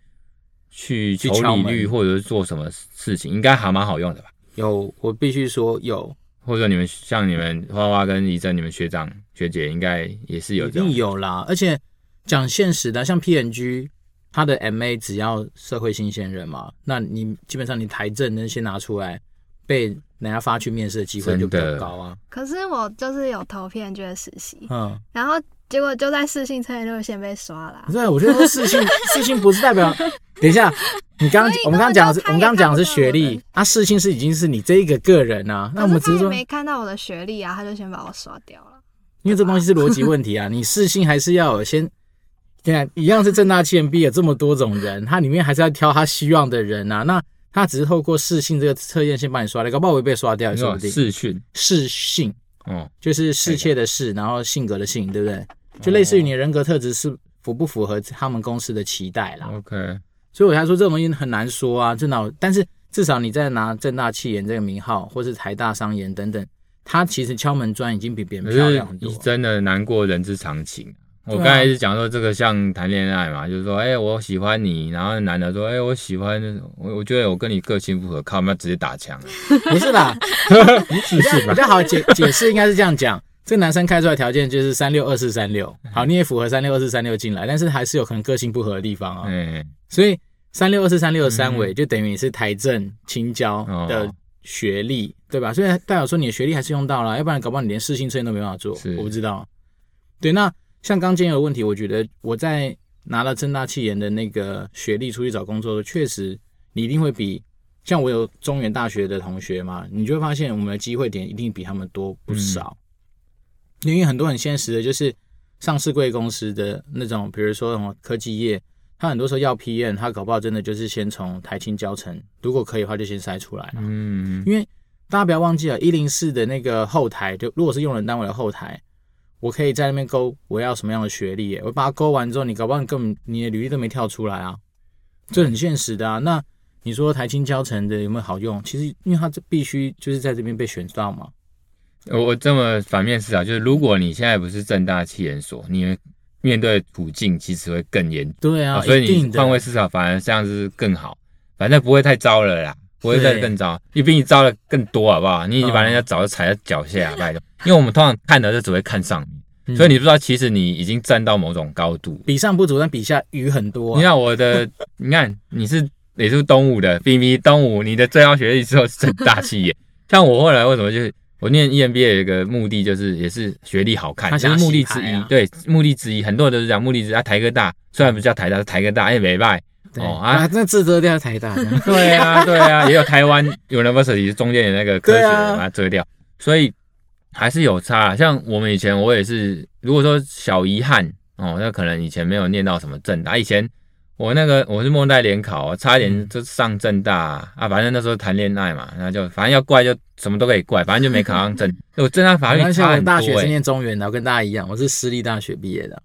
去求履历，或者是做什么事情，应该还蛮好用的吧？有，我必须说有。或者你们像你们花花跟怡珍，你们学长学姐应该也是有，一定有啦。而且讲现实的，像 PNG，他的 MA 只要社会新鲜人嘛，那你基本上你台证那些拿出来，被人家发去面试的机会就比较高啊。可是我就是有投 P&G 的实习，嗯，然后结果就在试性测验就先被刷了。对，我觉得说试性试性不是代表，等一下。你刚刚我们刚刚讲的是我们刚刚讲的是学历，啊，试性是已经是你这一个个人啊，那我们只是说没看到我的学历啊，他就先把我刷掉了。因为这东西是逻辑问题啊，你试性还是要有先，现在一样是正大企研毕业这么多种人，他里面还是要挑他希望的人啊，那他只是透过试性这个测验先把你刷掉，搞不好我会被刷掉也说不定。试训试性哦，就是侍妾的侍，然后性格的性，对不对？就类似于你人格特质是符不符合他们公司的期待啦。OK。所以我才说这种东西很难说啊，真的。但是至少你在拿正大气研这个名号，或是台大商研等等，他其实敲门砖已经比别人漂亮很多。真的难过人之常情。我刚才是讲说这个像谈恋爱嘛，就是说，哎，我喜欢你，然后男的说，哎，我喜欢，我我觉得我跟你个性不合，靠，我们要直接打枪。不是啦，比较比较好解解释，应该是这样讲。这个男生开出来条件就是三六二四三六，好，你也符合三六二四三六进来，但是还是有可能个性不合的地方啊。嗯。所以三六二四三六的三围就等于你是台政青交的学历，嗯、对吧？所以代表说你的学历还是用到了，要不然搞不好你连试性测验都没办法做。是我不知道。对，那像刚今天有问题，我觉得我在拿了政大气研的那个学历出去找工作，确实你一定会比像我有中原大学的同学嘛，你就会发现我们的机会点一定比他们多不少。嗯、因为很多很现实的，就是上市贵公司的那种，比如说什么科技业。他很多时候要 PM，他搞不好真的就是先从台清交成，如果可以的话就先筛出来了。嗯，因为大家不要忘记了，一零四的那个后台，就如果是用人单位的后台，我可以在那边勾我要什么样的学历，我把它勾完之后，你搞不好你根本你的履历都没跳出来啊，这很现实的啊。那你说台清交成的有没有好用？其实因为它这必须就是在这边被选到嘛。我这么反面思考，就是如果你现在不是正大气研所，你。面对处境其实会更严，对啊，所以你换位思考反而这样子更好，反正不会太糟了啦，不会再更糟，你比你糟的更多好不好？你已经把人家早就踩在脚下，拜托，因为我们通常看的就只会看上面，所以你不知道其实你已经站到某种高度，比上不足，但比下余很多。你看我的，你看你是也是东吴的，B B 东吴，你的最高学历之后是正大企业，像我后来为什么就？我念 EMBA 有一个目的，就是也是学历好看，它是目的之一。对，目的之一，很多人都是讲目的之一。啊，台科大虽然不叫台大，是台科大，哎，没拜哦啊，那字遮掉台大。对啊，对啊，也有台湾 University 中间的那个科学把它遮掉，所以还是有差。像我们以前，我也是，如果说小遗憾哦，那可能以前没有念到什么正大，以前。我那个我是末代联考，差一点就上正大啊，啊，反正那时候谈恋爱嘛，然后就反正要怪就什么都可以怪，反正就没考上正。我正大法律差很多。我大学是念中原的，我跟大家一样，我是私立大学毕业的。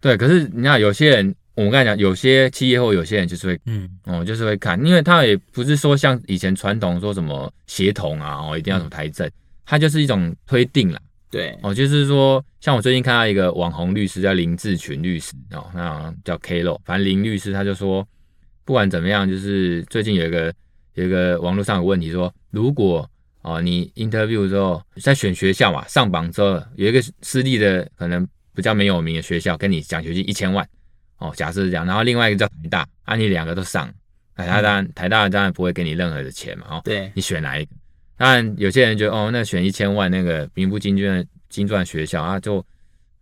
对，可是你看有些人，我们刚才讲，有些企业或有些人就是会，嗯，哦，就是会看，因为他也不是说像以前传统说什么协同啊，哦，一定要什么台政，他就是一种推定啦。对。哦，就是说，像我最近看到一个网红律师叫林志群律师哦，那叫 Klo，，反正林律师他就说，不管怎么样，就是最近有一个有一个网络上有问题说，如果哦你 interview 之后在选学校嘛，上榜之后有一个私立的可能比较没有名的学校跟你奖学金一千万哦，假设是这样，然后另外一个叫台大，啊你两个都上，台大当然台大当然不会给你任何的钱嘛，哦，对，你选哪一个？当然，有些人觉得哦，那选一千万那个名不经传经传学校啊，就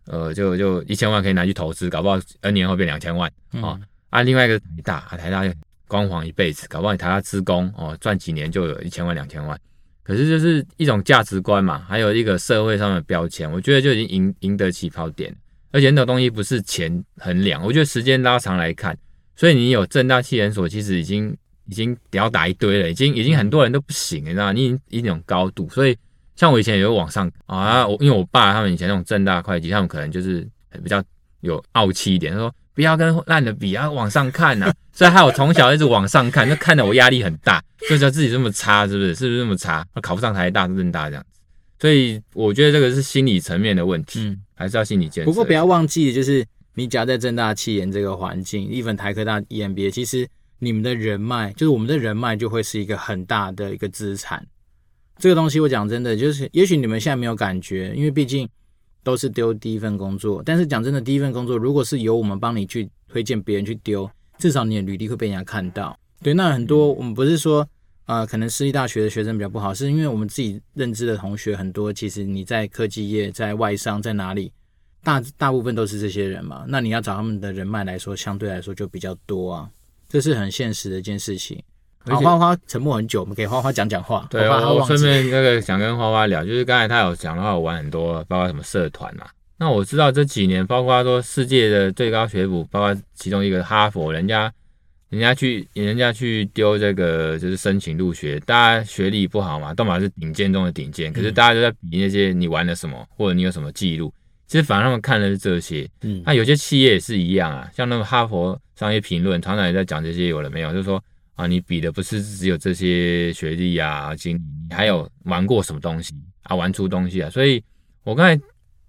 呃就就一千万可以拿去投资，搞不好 N 年后变两千万哦。嗯、啊，另外一个台大啊，台大光环一辈子，搞不好你台大资工哦，赚几年就有一千万两千万。可是就是一种价值观嘛，还有一个社会上的标签，我觉得就已经赢赢得起跑点。而且那种东西不是钱衡量，我觉得时间拉长来看，所以你有正大气研所，其实已经。已经屌打一堆了，已经已经很多人都不行，你知道吗？你已经一种高度，所以像我以前也会往上啊，我因为我爸他们以前那种正大会计，他们可能就是比较有傲气一点，他说不要跟烂的比，要往上看呐、啊。所以害我从小一直往上看，那看得我压力很大，就觉得自己这么差，是不是？是不是这么差？考不上台大、政大这样子。所以我觉得这个是心理层面的问题，嗯，还是要心理建设。不过不要忘记，就是你夹在正大气研这个环境，一份台科大 EMBA，其实你们的人脉，就是我们的人脉，就会是一个很大的一个资产。这个东西我讲真的，就是也许你们现在没有感觉，因为毕竟都是丢第一份工作。但是讲真的，第一份工作如果是由我们帮你去推荐别人去丢，至少你的履历会被人家看到。对，那很多我们不是说啊、呃，可能私立大学的学生比较不好，是因为我们自己认知的同学很多，其实你在科技业、在外商、在哪里，大大部分都是这些人嘛。那你要找他们的人脉来说，相对来说就比较多啊，这是很现实的一件事情。好，花花沉默很久，我们给花花讲讲话。对，我顺便那个想跟花花聊，就是刚才他有讲的话，我玩很多，包括什么社团嘛。那我知道这几年，包括说世界的最高学府，包括其中一个哈佛，人家人家去人家去丢这个就是申请入学，大家学历不好嘛，都嘛是顶尖中的顶尖，可是大家都在比那些你玩了什么，或者你有什么记录。其实反而他们看的是这些。嗯，那有些企业也是一样啊，像那个哈佛商业评论常常也在讲这些，有了没有？就是说。啊，你比的不是只有这些学历啊、经历，你还有玩过什么东西啊？玩出东西啊！所以我刚才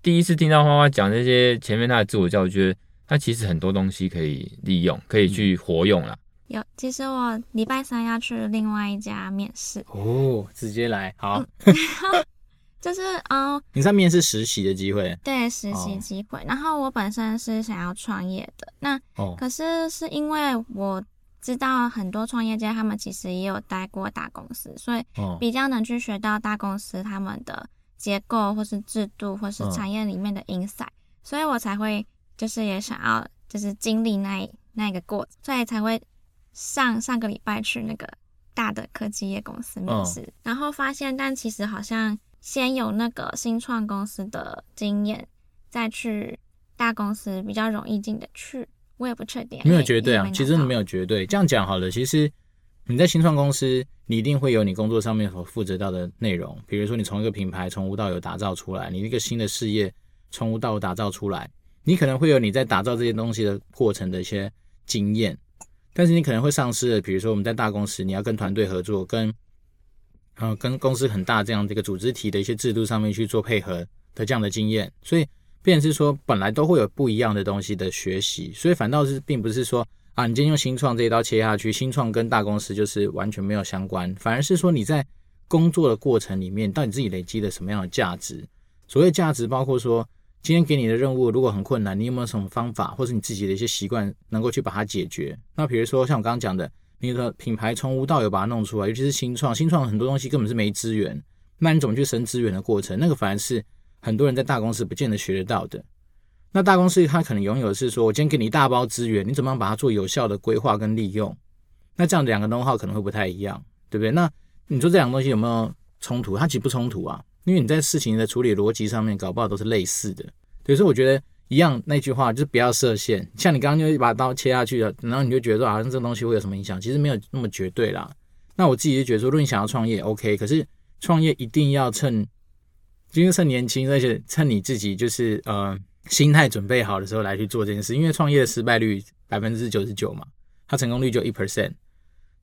第一次听到花花讲这些前面他的自我教育，觉得他其实很多东西可以利用，可以去活用了。有，其实我礼拜三要去另外一家面试哦，直接来好。就是哦，你在面试实习的机会？对，实习机会。哦、然后我本身是想要创业的，那哦可是是因为我。知道很多创业家，他们其实也有待过大公司，所以比较能去学到大公司他们的结构，或是制度，或是产业里面的 insight，所以我才会就是也想要就是经历那那个过程，所以才会上上个礼拜去那个大的科技业公司面试，然后发现，但其实好像先有那个新创公司的经验，再去大公司比较容易进得去。我也不确定，没有绝对啊，其实真的没有绝对。这样讲好了，其实你在新创公司，你一定会有你工作上面所负责到的内容。比如说，你从一个品牌从无到有打造出来，你一个新的事业从无到有打造出来，你可能会有你在打造这些东西的过程的一些经验，但是你可能会丧失了，比如说我们在大公司，你要跟团队合作，跟呃跟公司很大这样这个组织体的一些制度上面去做配合的这样的经验，所以。变是说，本来都会有不一样的东西的学习，所以反倒是并不是说啊，你今天用新创这一刀切下去，新创跟大公司就是完全没有相关，反而是说你在工作的过程里面，到底自己累积了什么样的价值？所谓价值，包括说今天给你的任务如果很困难，你有没有什么方法，或是你自己的一些习惯能够去把它解决？那比如说像我刚刚讲的，你的品牌从无到有把它弄出来，尤其是新创，新创很多东西根本是没资源，那你怎么去生资源的过程？那个反而是。很多人在大公司不见得学得到的。那大公司他可能拥有的是说，我今天给你一大包资源，你怎么样把它做有效的规划跟利用？那这样两个东西可能会不太一样，对不对？那你说这两个东西有没有冲突？它其实不冲突啊，因为你在事情的处理逻辑上面搞不好都是类似的。所以说我觉得一样那句话就是不要设限。像你刚刚就一把刀切下去了，然后你就觉得说好像这东西会有什么影响？其实没有那么绝对啦。那我自己就觉得说，如果你想要创业，OK，可是创业一定要趁。因为趁年轻，而且趁你自己就是呃心态准备好的时候来去做这件事。因为创业的失败率百分之九十九嘛，它成功率就一 percent，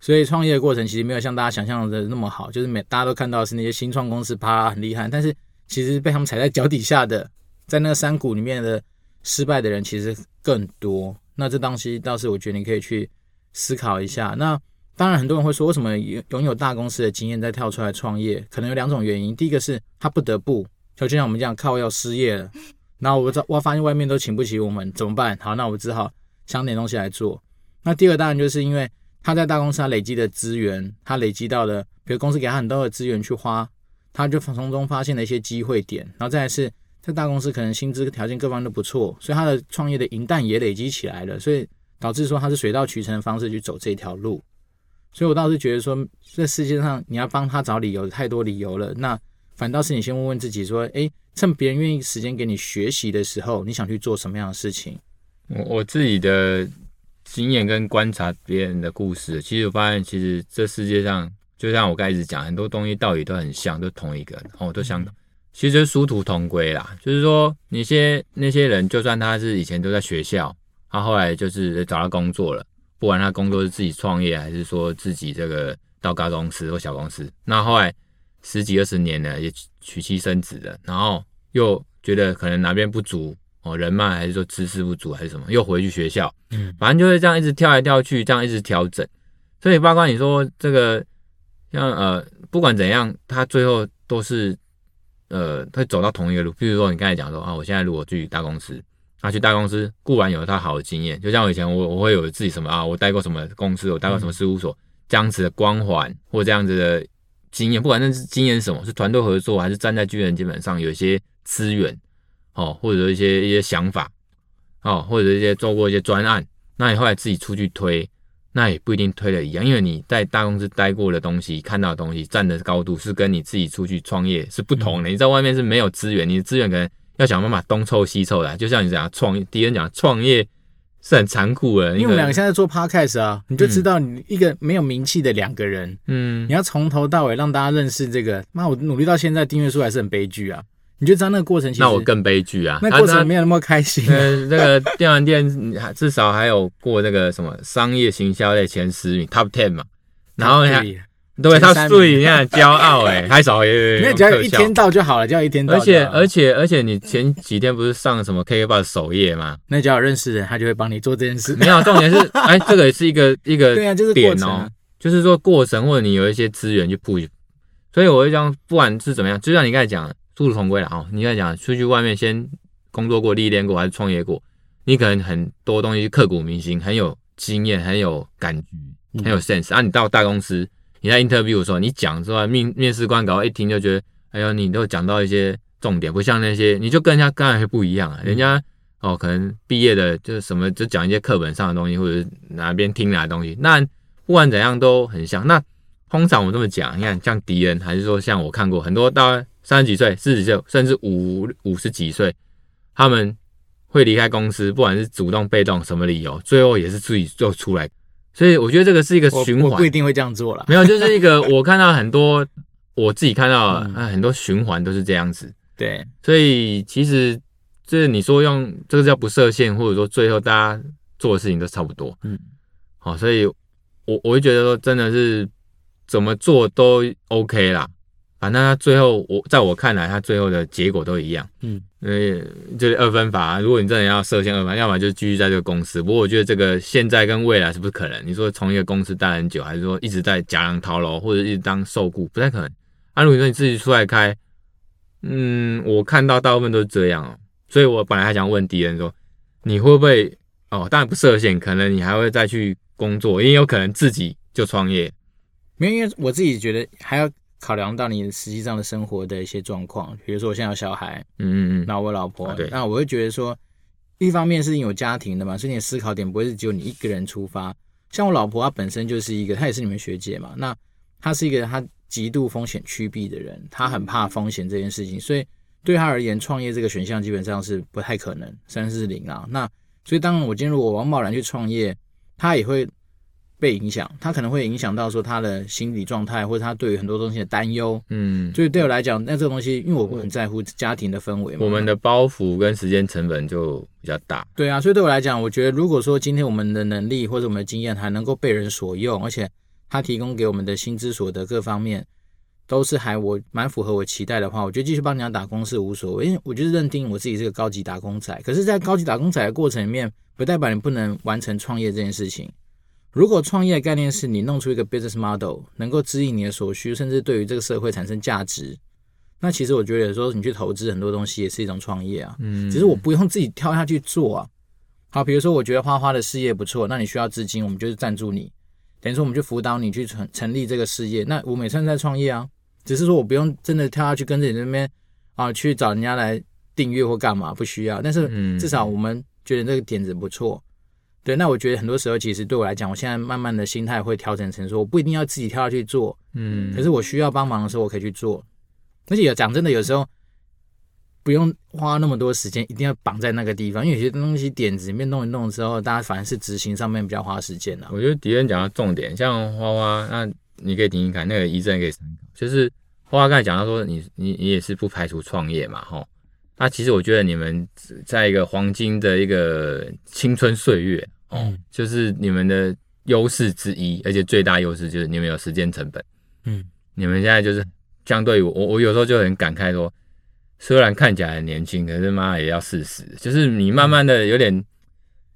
所以创业的过程其实没有像大家想象的那么好。就是每大家都看到是那些新创公司啪很厉害，但是其实被他们踩在脚底下的，在那个山谷里面的失败的人其实更多。那这东西倒是我觉得你可以去思考一下。那当然，很多人会说，为什么拥有大公司的经验再跳出来创业？可能有两种原因。第一个是他不得不，就就像我们这样靠要失业了，然后我我发现外面都请不起我们，怎么办？好，那我只好想点东西来做。那第二当然就是因为他在大公司他累积的资源，他累积到了，比如公司给他很多的资源去花，他就从中发现了一些机会点。然后再来是在大公司可能薪资条件各方面都不错，所以他的创业的银弹也累积起来了，所以导致说他是水到渠成的方式去走这条路。所以，我倒是觉得说，这世界上你要帮他找理由，太多理由了。那反倒是你先问问自己，说，诶，趁别人愿意时间给你学习的时候，你想去做什么样的事情？我我自己的经验跟观察别人的故事，其实我发现，其实这世界上就像我刚才一直讲，很多东西道理都很像，都同一个，哦，都相同。其实殊途同归啦，就是说那些那些人，就算他是以前都在学校，他后来就是找到工作了，不管他工作是自己创业，还是说自己这个到大公司或小公司，那后来十几二十年了，也娶妻生子了，然后又觉得可能哪边不足哦，人脉还是说知识不足还是什么，又回去学校，嗯，反正就是这样一直跳来跳去，这样一直调整。所以包括你说这个，像呃，不管怎样，他最后都是。呃，会走到同一个路。比如说，你刚才讲说啊，我现在如果去大公司，啊，去大公司固然有他好的经验，就像我以前我我会有自己什么啊，我待过什么公司，我待过什么事务所，这样子的光环或这样子的经验，不管那是经验什么，是团队合作还是站在巨人基本上有一些资源哦，或者一些一些想法哦，或者一些做过一些专案，那你后来自己出去推。那也不一定推的一样，因为你在大公司待过的东西，看到的东西，站的高度是跟你自己出去创业是不同的。你在外面是没有资源，你的资源可能要想办法东凑西凑的。就像你讲创，敌人讲创业是很残酷的。因为我们两个现在做 podcast 啊，你就知道你一个没有名气的两个人，嗯，你要从头到尾让大家认识这个，那我努力到现在订阅数还是很悲剧啊。你就知道那个过程，其实那我更悲剧啊！那过程没有那么开心。呃，那个电玩店还至少还有过那个什么商业行销类前十名 Top Ten 嘛，然后呢，对，他最你看骄傲哎，还少也没有，只要一天到就好了，只要一天到。而且而且而且，你前几天不是上什么 KKBOX 首页吗？那只要有认识人，他就会帮你做这件事。没有，重点是哎，这个也是一个一个 对啊，就是点哦，就是说过程或者你有一些资源去布局，所以我会讲，不管是怎么样，就像你刚才讲。殊途同归了哦，你在讲出去外面先工作过、历练过还是创业过，你可能很多东西刻骨铭心，很有经验，很有感觉，很有 sense。啊，你到大公司，你在 interview 的时候，你讲之外，面面试官搞一听就觉得，哎呦，你都讲到一些重点，不像那些，你就跟人家刚才不一样啊。人家哦，可能毕业的就是什么，就讲一些课本上的东西，或者是哪边听来的东西。那不管怎样都很像。那通常我这么讲，你看像敌人，还是说像我看过很多到。三十几岁、四十岁，甚至五五十几岁，他们会离开公司，不管是主动、被动，什么理由，最后也是自己就出来。所以我觉得这个是一个循环，我，我不一定会这样做了。没有，就是一个我看到很多，我自己看到啊，很多循环都是这样子。对，所以其实这你说用这个叫不设限，或者说最后大家做的事情都差不多。嗯，好，所以我我会觉得说，真的是怎么做都 OK 啦。反正他最后，我在我看来，他最后的结果都一样。嗯，因为就是二分法。如果你真的要设限二分，要么就继续在这个公司。不过我觉得这个现在跟未来是不是可能？你说从一个公司待很久，还是说一直在夹梁讨楼，或者一直当受雇，不太可能。啊，如果说你自己出来开，嗯，我看到大部分都是这样哦。所以我本来还想问敌人说，你会不会哦？当然不设限，可能你还会再去工作，也有可能自己就创业。没有，因为我自己觉得还要。考量到你实际上的生活的一些状况，比如说我现在有小孩，嗯嗯嗯，那我老婆，啊、那我会觉得说，一方面是你有家庭的嘛，所以你的思考点不会是只有你一个人出发。像我老婆，她本身就是一个，她也是你们学姐嘛，那她是一个她极度风险趋避的人，她很怕风险这件事情，所以对她而言，创业这个选项基本上是不太可能，三四零啊。那所以当然我今天如果王宝然去创业，他也会。被影响，他可能会影响到说他的心理状态，或者他对于很多东西的担忧。嗯，所以对我来讲，那这个东西，因为我很在乎家庭的氛围嘛，我们的包袱跟时间成本就比较大。对啊，所以对我来讲，我觉得如果说今天我们的能力或者我们的经验还能够被人所用，而且他提供给我们的薪资所得各方面都是还我蛮符合我期待的话，我觉得继续帮人家打工是无所谓，因为我就是认定我自己是个高级打工仔。可是，在高级打工仔的过程里面，不代表你不能完成创业这件事情。如果创业的概念是你弄出一个 business model，能够指引你的所需，甚至对于这个社会产生价值，那其实我觉得有时候你去投资很多东西也是一种创业啊。嗯，只是我不用自己跳下去做啊。好，比如说我觉得花花的事业不错，那你需要资金，我们就是赞助你，等于说我们就辅导你去成成立这个事业。那我们也算在创业啊，只是说我不用真的跳下去跟着你那边啊去找人家来订阅或干嘛，不需要。但是至少我们觉得这个点子不错。对，那我觉得很多时候，其实对我来讲，我现在慢慢的心态会调整成说，我不一定要自己跳下去做，嗯，可是我需要帮忙的时候，我可以去做。而且有讲真的，有时候不用花那么多时间，一定要绑在那个地方，因为有些东西点子里面弄一弄之后，大家反而是执行上面比较花时间的。我觉得迪恩讲到重点，像花花，那你可以听听看，那个医生可以参考。就是花花刚才讲到说你，你你你也是不排除创业嘛，齁。那其实我觉得你们在一个黄金的一个青春岁月，哦，就是你们的优势之一，而且最大优势就是你们有时间成本。嗯，你们现在就是相对于我，我有时候就很感慨说，虽然看起来很年轻，可是妈也要四十，就是你慢慢的有点，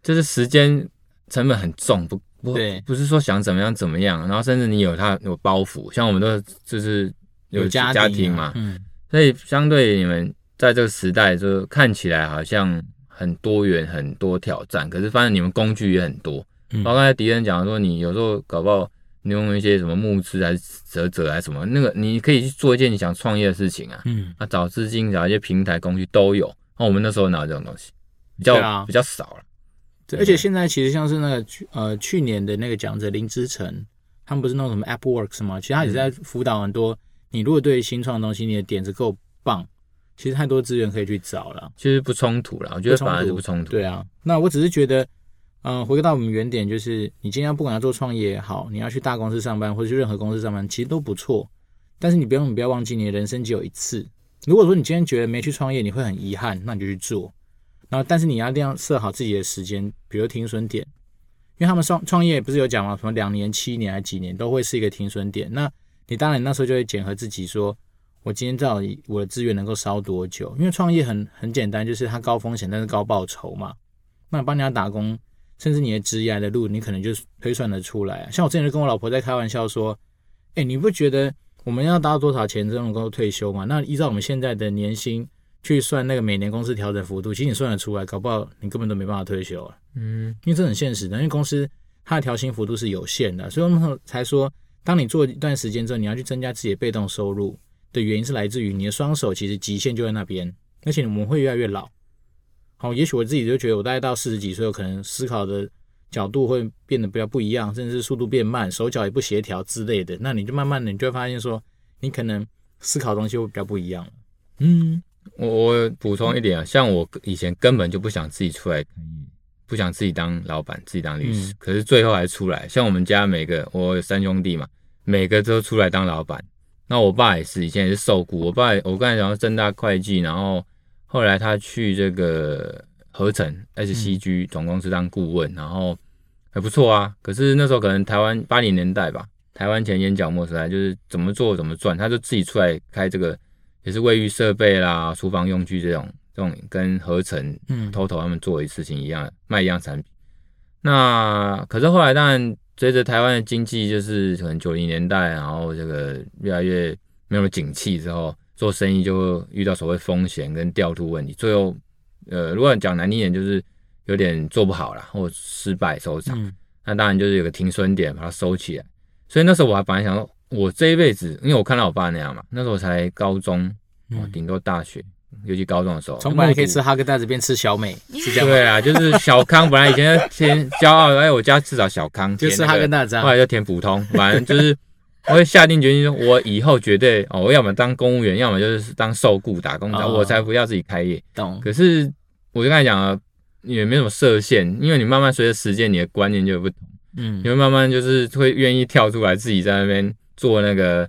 就是时间成本很重，不不不是说想怎么样怎么样，然后甚至你有他有包袱，像我们都就是有家庭嘛，嗯，所以相对你们。在这个时代，就看起来好像很多元、很多挑战，可是发现你们工具也很多。包括刚才迪恩讲说，你有时候搞不好你用一些什么募资还是折折还是什么，那个你可以去做一件你想创业的事情啊。嗯，啊，找资金、找一些平台工具都有。那我们那时候拿这种东西？比较、啊、比较少了。对，而且现在其实像是那个去呃去年的那个讲者林之晨，他们不是弄什么 AppWorks 吗？其实他也在辅导很多。你如果对于新创的东西，你的点子够棒。其实太多资源可以去找了，其实不冲突了。我觉得反而是不冲突。对啊，那我只是觉得，嗯、呃，回到我们原点，就是你今天不管要做创业也好，你要去大公司上班或者去任何公司上班，其实都不错。但是你不用，你不要忘记，你的人生只有一次。如果说你今天觉得没去创业，你会很遗憾，那你就去做。然后，但是你要一定要设好自己的时间，比如停损点，因为他们创创业不是有讲吗？什么两年、七年还几年都会是一个停损点。那你当然那时候就会检核自己说。我今天到底我的资源能够烧多久？因为创业很很简单，就是它高风险，但是高报酬嘛。那帮人家打工，甚至你的职业的路，你可能就推算得出来。像我之前就跟我老婆在开玩笑说：“哎，你不觉得我们要达到多少钱才能够退休吗？那依照我们现在的年薪去算那个每年公司调整幅度，其实你算得出来，搞不好你根本都没办法退休啊。嗯，因为这很现实的，因为公司它的调薪幅度是有限的，所以我们才说，当你做一段时间之后，你要去增加自己的被动收入。的原因是来自于你的双手其实极限就在那边，而且我们会越来越老。好，也许我自己就觉得我大概到四十几岁，我可能思考的角度会变得比较不一样，甚至是速度变慢，手脚也不协调之类的。那你就慢慢的，你就会发现说，你可能思考的东西会比较不一样。嗯，我我补充一点啊，像我以前根本就不想自己出来开业，不想自己当老板，自己当律师，嗯、可是最后还出来。像我们家每个，我有三兄弟嘛，每个都出来当老板。那我爸也是，以前也是受雇。我爸，我刚才讲到正大会计，然后后来他去这个合成 SCG 总公司当顾问，然后还不错啊。可是那时候可能台湾八零年代吧，台湾钱淹脚目时代，就是怎么做怎么赚，他就自己出来开这个，也是卫浴设备啦、厨房用具这种这种跟合成嗯 TOTO 他们做的事情一样，卖一样产品。那可是后来当然。随着台湾的经济就是可能九零年代，然后这个越来越没有景气之后，做生意就会遇到所谓风险跟调度问题。最后，呃，如果讲难听点，就是有点做不好了，或失败收场。嗯、那当然就是有个停损点，把它收起来。所以那时候我还本来想说，我这一辈子，因为我看到我爸那样嘛，那时候我才高中，哦，顶多大学。尤其高中的时候，从本来可以吃哈根达斯变吃小美，是这样。对啊，就是小康。本来以前天骄傲，哎，我家至少小康，就吃哈根达斯。后来就填普通，反正就是我会下定决心说，我以后绝对哦，我要么当公务员，要么就是当受雇打工仔，我才不要自己开业。懂。可是我就刚才讲了，也没什么设限，因为你慢慢随着时间，你的观念就不同。嗯，你会慢慢就是会愿意跳出来，自己在那边做那个。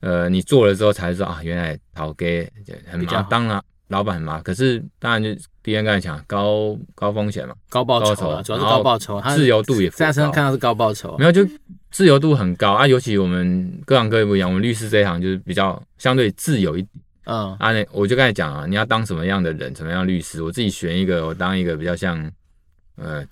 呃，你做了之后才知道啊，原来讨给很麻，当然老板很麻，可是当然就别人刚才讲高高风险嘛，高报酬啊，主要是高报酬，自由度也在身上看到是高报酬，没有就自由度很高啊，尤其我们各行各业不一样，我们律师这一行就是比较相对自由一点，嗯。啊，那我就刚才讲啊，你要当什么样的人，什么样的律师，我自己选一个，我当一个比较像呃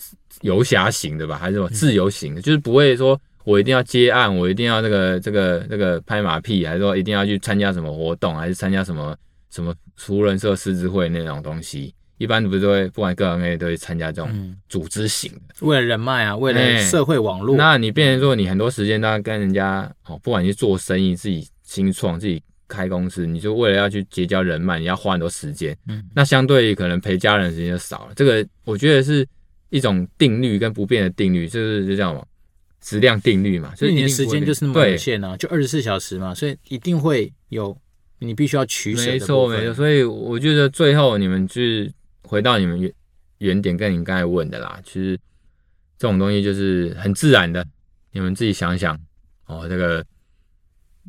游侠型的吧，还是什么自由型的，就是不会说。我一定要接案，我一定要这个这个这个拍马屁，还是说一定要去参加什么活动，还是参加什么什么熟人社狮子会那种东西？一般不是都会，不管各行各业都会参加这种组织型的，为了人脉啊，为了社会网络。那你变成说，你很多时间都要跟人家哦，不管你是做生意、自己新创、自己开公司，你就为了要去结交人脉，你要花很多时间。嗯，那相对于可能陪家人的时间就少了。这个我觉得是一种定律跟不变的定律，就是就这样嘛。质量定律嘛，所以你的时间就是那么有限啊，就二十四小时嘛，所以一定会有你必须要取舍。没错，没错。所以我觉得最后你们就是回到你们原原点，跟你刚才问的啦，其实这种东西就是很自然的，你们自己想想，哦，这个。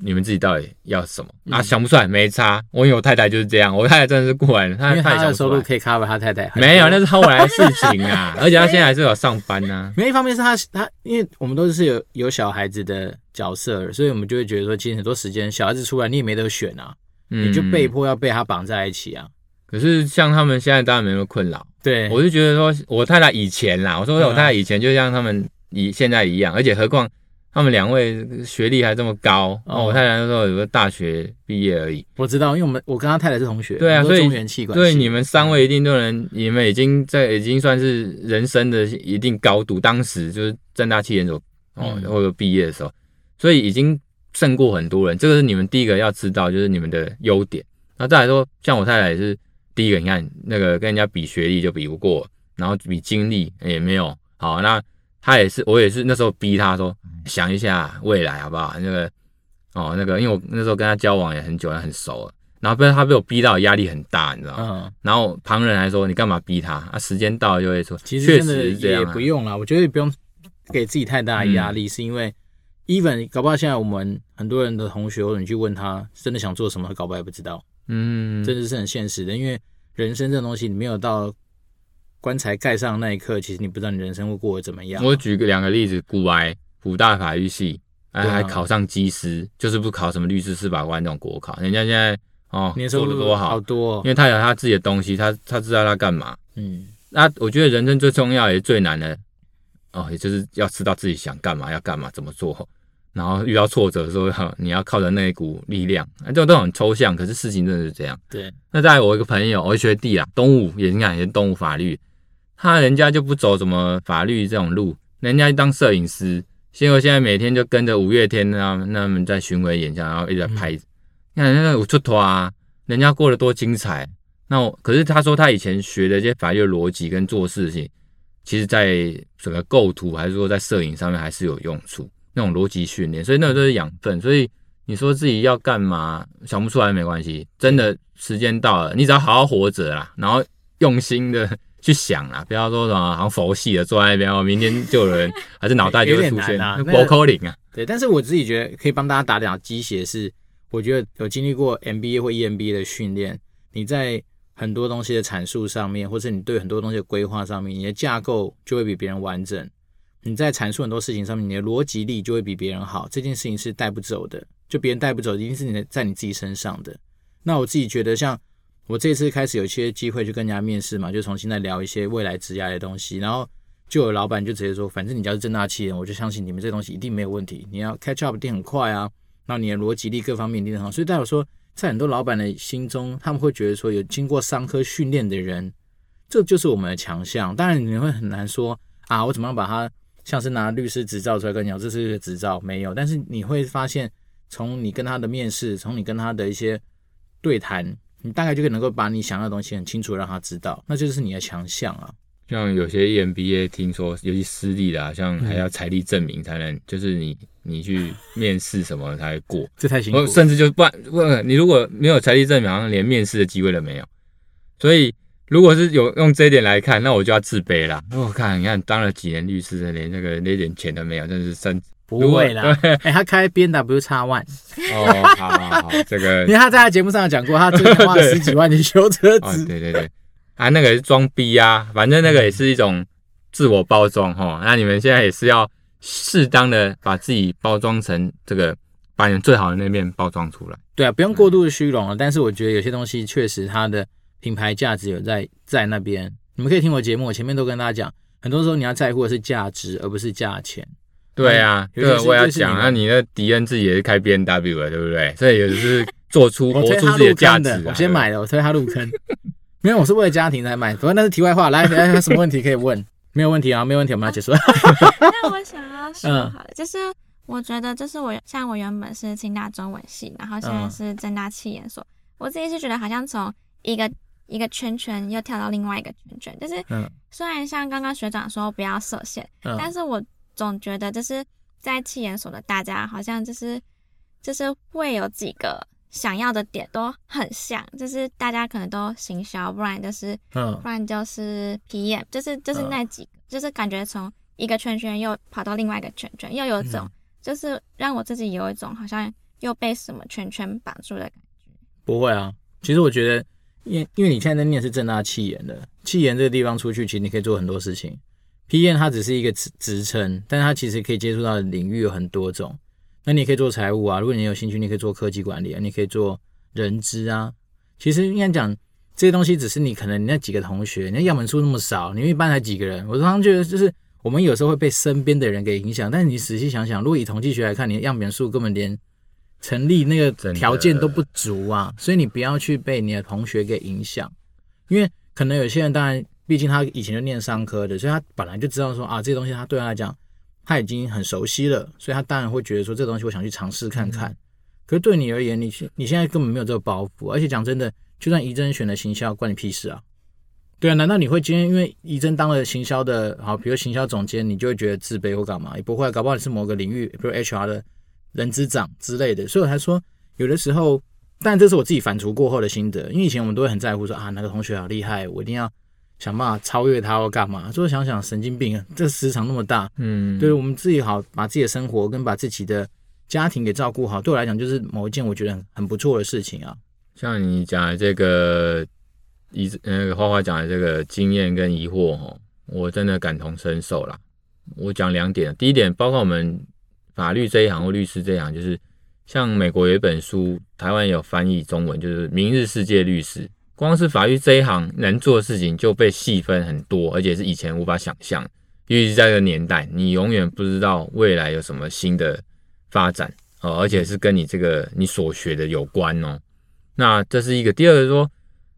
你们自己到底要什么、嗯、啊？想不出来没差。我有太太就是这样，我太太真的是过来，她她的收入可以 cover 她太太。没有，那是后来的事情啊。而且她现在还是有上班呢、啊。另一方面是她她，因为我们都是有有小孩子的角色，所以我们就会觉得说，其实很多时间小孩子出来你也没得选啊，嗯、你就被迫要被他绑在一起啊。可是像他们现在当然没那么困扰。对，我就觉得说我太太以前啦，我说我太太以前就像他们以现在一样，而且何况。他们两位学历还这么高哦，我太太那时候有个大学毕业而已。我知道，因为我们我跟他太太是同学。对啊，所以中原气管，对你们三位一定都能，你们已经在已经算是人生的一定高度。当时就是正大七研所哦，或者毕业的时候，所以已经胜过很多人。这个是你们第一个要知道，就是你们的优点。那再来说，像我太太也是第一个，你看那个跟人家比学历就比不过，然后比经历也没有。好，那他也是，我也是那时候逼他说。想一下未来好不好？那个哦，那个，因为我那时候跟他交往也很久，了很熟了。然后被他被我逼到压力很大，你知道吗？嗯。然后旁人还说：“你干嘛逼他？”啊，时间到了就会说：“其实真的也不用了。”我觉得也不用给自己太大的压力，嗯、是因为 even 搞不好现在我们很多人的同学，或者你去问他真的想做什么，他搞不好也不知道。嗯，真的是很现实的，因为人生这种东西，你没有到棺材盖上那一刻，其实你不知道你人生会过得怎么样。我举个两个例子，股癌。辅大法律系，还还考上技师，啊、就是不考什么律师、司法官那种国考。人家现在哦，年收入多好，好多、哦，因为他有他自己的东西，他他知道他干嘛。嗯，那我觉得人生最重要也是最难的哦，也就是要知道自己想干嘛，要干嘛，怎么做。然后遇到挫折的时候，你要靠着那一股力量。这种都很抽象，可是事情真的是这样。对。那在我一个朋友，我学弟啊，东吴也你看也是东吴法律，他人家就不走什么法律这种路，人家当摄影师。结果现在每天就跟着五月天啊，那他们在巡回演讲，然后一直在拍。你看那个我出头啊，人家过得多精彩。那我可是他说他以前学的这些法律逻辑跟做事情，其实在整个构图还是说在摄影上面还是有用处，那种逻辑训练，所以那个都是养分。所以你说自己要干嘛，想不出来没关系，真的时间到了，你只要好好活着啦，然后用心的。去想啊，不要说什么好像佛系的坐在那边，哦，明天就有人还是脑袋就会出现 啊，不扣零啊。对，但是我自己觉得可以帮大家打点鸡血，是我觉得有经历过 MBA 或 EMBA 的训练，你在很多东西的阐述上面，或是你对很多东西的规划上面，你的架构就会比别人完整。你在阐述很多事情上面，你的逻辑力就会比别人好。这件事情是带不走的，就别人带不走，一定是你的在你自己身上的。那我自己觉得像。我这次开始有一些机会去跟人家面试嘛，就重新再聊一些未来职涯的东西，然后就有老板就直接说，反正你只要是正大企研，我就相信你们这东西一定没有问题。你要 catch up 一定很快啊，然后你的逻辑力各方面一定很好。所以代表说，在很多老板的心中，他们会觉得说，有经过商科训练的人，这就是我们的强项。当然你会很难说啊，我怎么样把它像是拿律师执照出来跟你讲，这是一个执照没有。但是你会发现，从你跟他的面试，从你跟他的一些对谈。你大概就可以能够把你想要的东西很清楚让他知道，那就是你的强项啊。像有些 EMBA 听说，尤其私立的，啊，像还要财力证明才能，嗯、就是你你去面试什么才会过，这太辛苦。甚至就不不，你如果没有财力证明，好像连面试的机会都没有。所以，如果是有用这一点来看，那我就要自卑了。我看，你看当了几年律师，连那个那点钱都没有，真是真。不会啦，哎、欸，他开 BMW X1。哦，好好好，这个，因为他在他节目上讲过，他之前花了 十几万去修车子。对对对，啊，那个也是装逼啊，反正那个也是一种自我包装哈。那你们现在也是要适当的把自己包装成这个，把你们最好的那面包装出来。对啊，不用过度的虚荣了。但是我觉得有些东西确实它的品牌价值有在在那边。你们可以听我节目，我前面都跟大家讲，很多时候你要在乎的是价值，而不是价钱。对啊，这个我要讲，那你的迪恩自己也是开 B N W 的，对不对？所以也是做出 活出自己的价值。我先买了，我推他入坑。没有，我是为了家庭才买。不过那是题外话，来，来，有什么问题可以问？没有问题啊，没有问题，我们要结束。那我想要说好了，就是我觉得，就是我像我原本是清大中文系，然后现在是政大气研所，我自己是觉得好像从一个一个圈圈又跳到另外一个圈圈，就是虽然像刚刚学长说不要设限，但是我。总觉得就是在气研所的大家好像就是就是会有几个想要的点都很像，就是大家可能都行销，不然就是嗯，不然就是 PM，就是就是那几个，就是感觉从一个圈圈又跑到另外一个圈圈，又有种就是让我自己有一种好像又被什么圈圈绑住的感觉。不会啊，其实我觉得，因因为你现在在念是正大气研的，气研这个地方出去，其实你可以做很多事情。PM 它只是一个职职称，但它其实可以接触到的领域有很多种。那你可以做财务啊，如果你有兴趣，你可以做科技管理啊，你可以做人资啊。其实应该讲这些东西，只是你可能你那几个同学，你的样本数那么少，你们一般才几个人。我常常觉得，就是我们有时候会被身边的人给影响，但是你仔细想想，如果以统计学来看，你的样本数根本连成立那个条件都不足啊，所以你不要去被你的同学给影响，因为可能有些人，当然，毕竟他以前就念商科的，所以他本来就知道说啊，这些东西他对他来讲他已经很熟悉了，所以他当然会觉得说这东西我想去尝试看看。可是对你而言，你你现在根本没有这个包袱，而且讲真的。就算仪征选了行销，关你屁事啊？对啊，难道你会今天因为仪征当了行销的好，比如行销总监，你就会觉得自卑或干嘛？也不会，搞不好你是某个领域，比如 HR 的人资长之类的。所以我才说，有的时候，但这是我自己反刍过后的心得。因为以前我们都会很在乎说啊，哪个同学好厉害，我一定要想办法超越他或干嘛。最后想想，神经病啊，这个时长那么大，嗯，对我们自己好，把自己的生活跟把自己的家庭给照顾好，对我来讲就是某一件我觉得很很不错的事情啊。像你讲的这个疑那个花花讲的这个经验跟疑惑哦，我真的感同身受啦。我讲两点，第一点，包括我们法律这一行或律师这一行，就是像美国有一本书，台湾有翻译中文，就是《明日世界律师》。光是法律这一行能做的事情就被细分很多，而且是以前无法想象。尤其是在这个年代，你永远不知道未来有什么新的发展哦，而且是跟你这个你所学的有关哦。那这是一个，第二个说，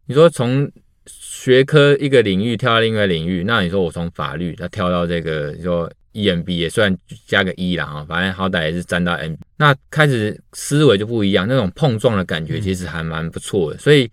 你说从学科一个领域跳到另外一个领域，那你说我从法律他跳到这个说 EMBA，虽然加个一啦哈，反正好歹也是沾到 M，那开始思维就不一样，那种碰撞的感觉其实还蛮不错的。所以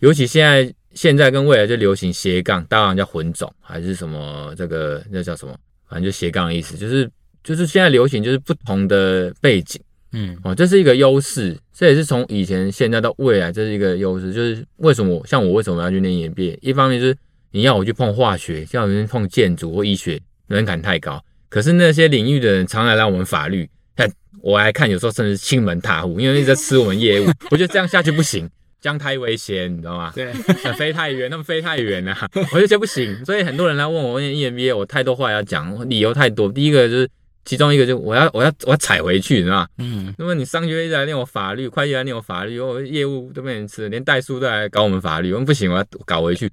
尤其现在现在跟未来就流行斜杠，当然叫混种还是什么这个那叫什么，反正就斜杠的意思，就是就是现在流行就是不同的背景。嗯，哦，这是一个优势，这也是从以前、现在到未来，这是一个优势。就是为什么像我为什么要去念 EMBA？一方面就是你要我去碰化学，像我们碰建筑或医学，门槛太高。可是那些领域的人常来让我们法律，看我来看，有时候甚至亲门踏户，因为一直在吃我们业务。我觉得这样下去不行，这样太危险，你知道吗？对，飞太远，那么飞太远啊，我就觉得不行。所以很多人来问我念 EMBA，我太多话要讲，理由太多。第一个就是。其中一个就我要我要我要踩回去，是吧？嗯，那么你商学一直来念我法律，会计来念我法律，我业务都被人吃了，连代书都来搞我们法律，我们不行，我要搞回去。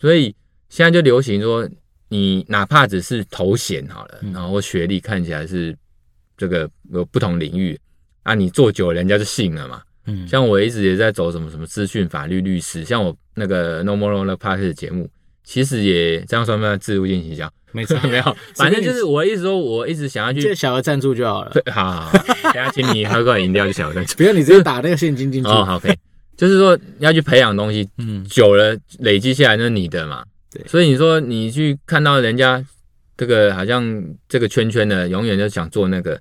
所以现在就流行说，你哪怕只是头衔好了，然后学历看起来是这个有不同领域啊，你做久了人家就信了嘛。嗯，像我一直也在走什么什么资讯法律律师，像我那个 No More Law Podcast 节目，其实也这样算不算自入进行销？没错，没有，反正就是我意思说，我一直想要去借小额赞助就好了。好 好好，等下请你喝罐饮料就小额赞助，不用你直接打那个现金进去。哦，好可以就是说要去培养东西，嗯，久了累积下来那是你的嘛。对，所以你说你去看到人家这个好像这个圈圈的，永远就想做那个，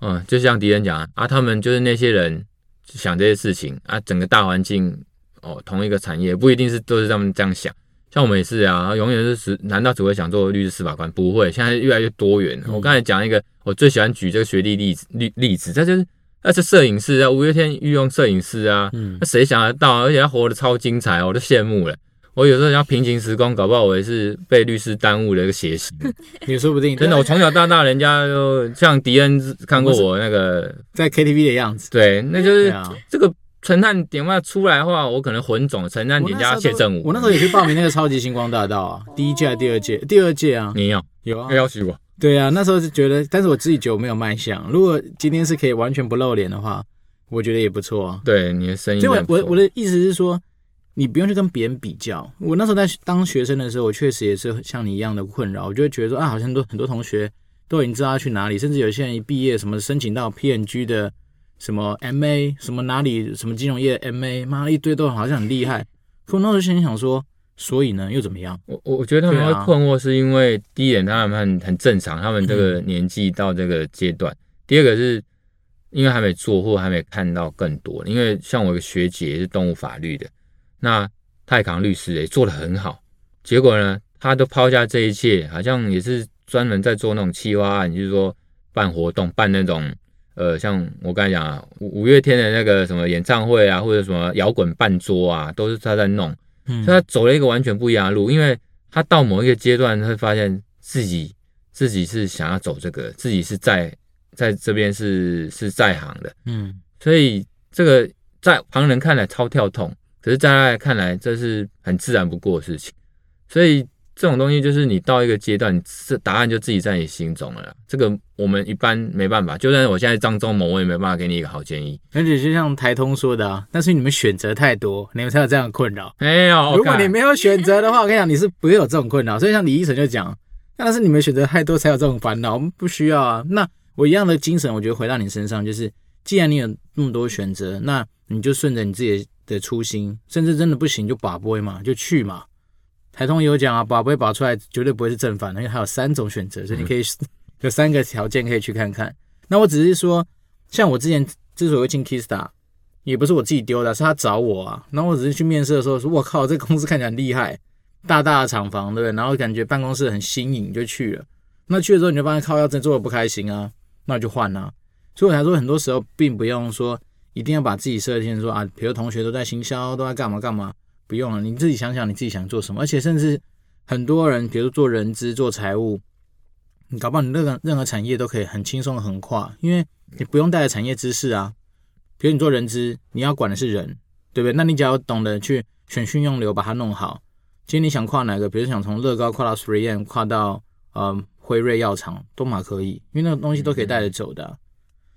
嗯，就像敌人讲啊，他们就是那些人想这些事情啊，整个大环境哦，同一个产业不一定是都是他们这样想。像我们也是啊，永远是只难道只会想做律师、司法官？不会，现在越来越多元。嗯、我刚才讲一个，我最喜欢举这个学历例子例例子，这就是那是摄影师啊，五月天御用摄影师啊，那谁、嗯、想得到？而且他活得超精彩，我都羡慕了。我有时候要平行时空，搞不好我也是被律师耽误了一个血型。也说不定，真的，我从小到大，人家都像迪恩看过我那个 在 KTV 的样子，对，那就是这个。陈汉点外出来的话，我可能混种陈汉典加谢振武。我那时候也去报名那个超级星光大道啊，第一届第二届？第二届啊。你有有啊？要去过。对啊，那时候是觉得，但是我自己觉得我没有卖相。如果今天是可以完全不露脸的话，我觉得也不错啊。对，你的声音。所以我我我的意思是说，你不用去跟别人比较。我那时候在当学生的时候，我确实也是像你一样的困扰。我就会觉得说啊，好像都很多同学都已经知道要去哪里，甚至有些人一毕业什么申请到 PNG 的。什么 MA 什么哪里什么金融业 MA 妈一堆都好像很厉害，可我那时候心里想说，所以呢又怎么样？我我觉得他们会困惑，是因为第一点他们很很正常，他们这个年纪到这个阶段。嗯、第二个是因为还没做或还没看到更多，因为像我一个学姐是动物法律的，那泰康律师也做得很好，结果呢他都抛下这一切，好像也是专门在做那种企划案，就是说办活动办那种。呃，像我刚才讲啊，五五月天的那个什么演唱会啊，或者什么摇滚办桌啊，都是他在弄，嗯，所以他走了一个完全不一样的路，因为他到某一个阶段，他会发现自己自己是想要走这个，自己是在在这边是是在行的，嗯，所以这个在旁人看来超跳痛，可是在他看来这是很自然不过的事情，所以。这种东西就是你到一个阶段，你这答案就自己在你心中了。这个我们一般没办法，就算我现在张忠谋，我也没办法给你一个好建议。而且就像台通说的啊，但是你们选择太多，你们才有这样的困扰。没有，如果你没有选择的话，我跟你讲，你是不会有这种困扰。所以像李医生就讲，那是你们选择太多才有这种烦恼，我们不需要啊。那我一样的精神，我觉得回到你身上，就是既然你有那么多选择，那你就顺着你自己的初心，甚至真的不行就把杯嘛，就去嘛。台通有讲啊，拔不会拔出来，绝对不会是正反的，因为还有三种选择，所以你可以 有三个条件可以去看看。那我只是说，像我之前之所以会进 Keystar，也不是我自己丢的，是他找我啊。然后我只是去面试的时候说，我靠，这个公司看起来很厉害，大大的厂房，对不对？然后感觉办公室很新颖，就去了。那去了之后，你就发现靠，要真做的不开心啊，那就换啊。所以我才说，很多时候并不用说一定要把自己设定说啊，比如同学都在行销，都在干嘛干嘛。不用了，你自己想想你自己想做什么。而且甚至很多人，比如做人资、做财务，你搞不好你任何任何产业都可以很轻松的横跨，因为你不用带着产业知识啊。比如你做人资，你要管的是人，对不对？那你只要懂得去选训用流，把它弄好。今天你想跨哪个？比如想从乐高跨到 3M，跨到呃辉瑞药厂，都嘛可以，因为那个东西都可以带着走的。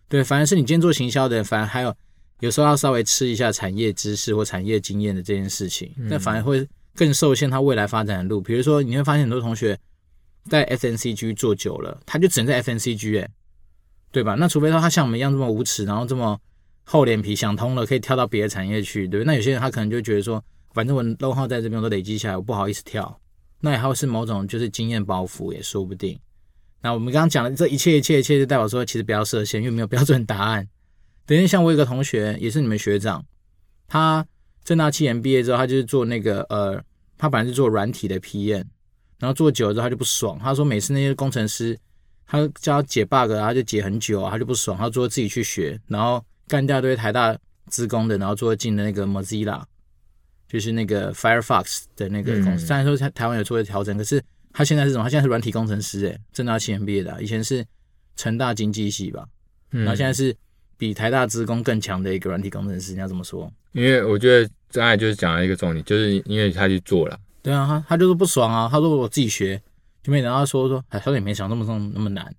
对，反而是你今天做行销的，反而还有。有时候要稍微吃一下产业知识或产业经验的这件事情，那反而会更受限他未来发展的路。比如说，你会发现很多同学在 FNCG 做久了，他就只能在 FNCG 哎，对吧？那除非说他像我们一样这么无耻，然后这么厚脸皮，想通了可以跳到别的产业去，对不对？那有些人他可能就觉得说，反正我 know-how 在这边我都累积下来，我不好意思跳。那也还有是某种就是经验包袱也说不定。那我们刚刚讲的这一切一切一切，就代表说其实不要设限，因为没有标准答案。等于像我有个同学，也是你们学长，他正大七研毕业之后，他就是做那个呃，他本来是做软体的 PM，然后做久了之后他就不爽，他说每次那些工程师，他叫他解 bug，他就解很久啊，他就不爽，他说自己去学，然后干掉一堆台大资工的，然后做进的那个 Mozilla，就是那个 Firefox 的那个公司。虽然说台湾有做一调整，可是他现在是什么？他现在是软体工程师，诶，正大七研毕业的，以前是成大经济系吧，然后现在是。比台大职工更强的一个软体工程师，你要怎么说？因为我觉得刚才就是讲了一个重点，就是因为他去做了。对啊，他他就是不爽啊，他说我自己学，就没想到说说，哎，他说也没想那么那么难，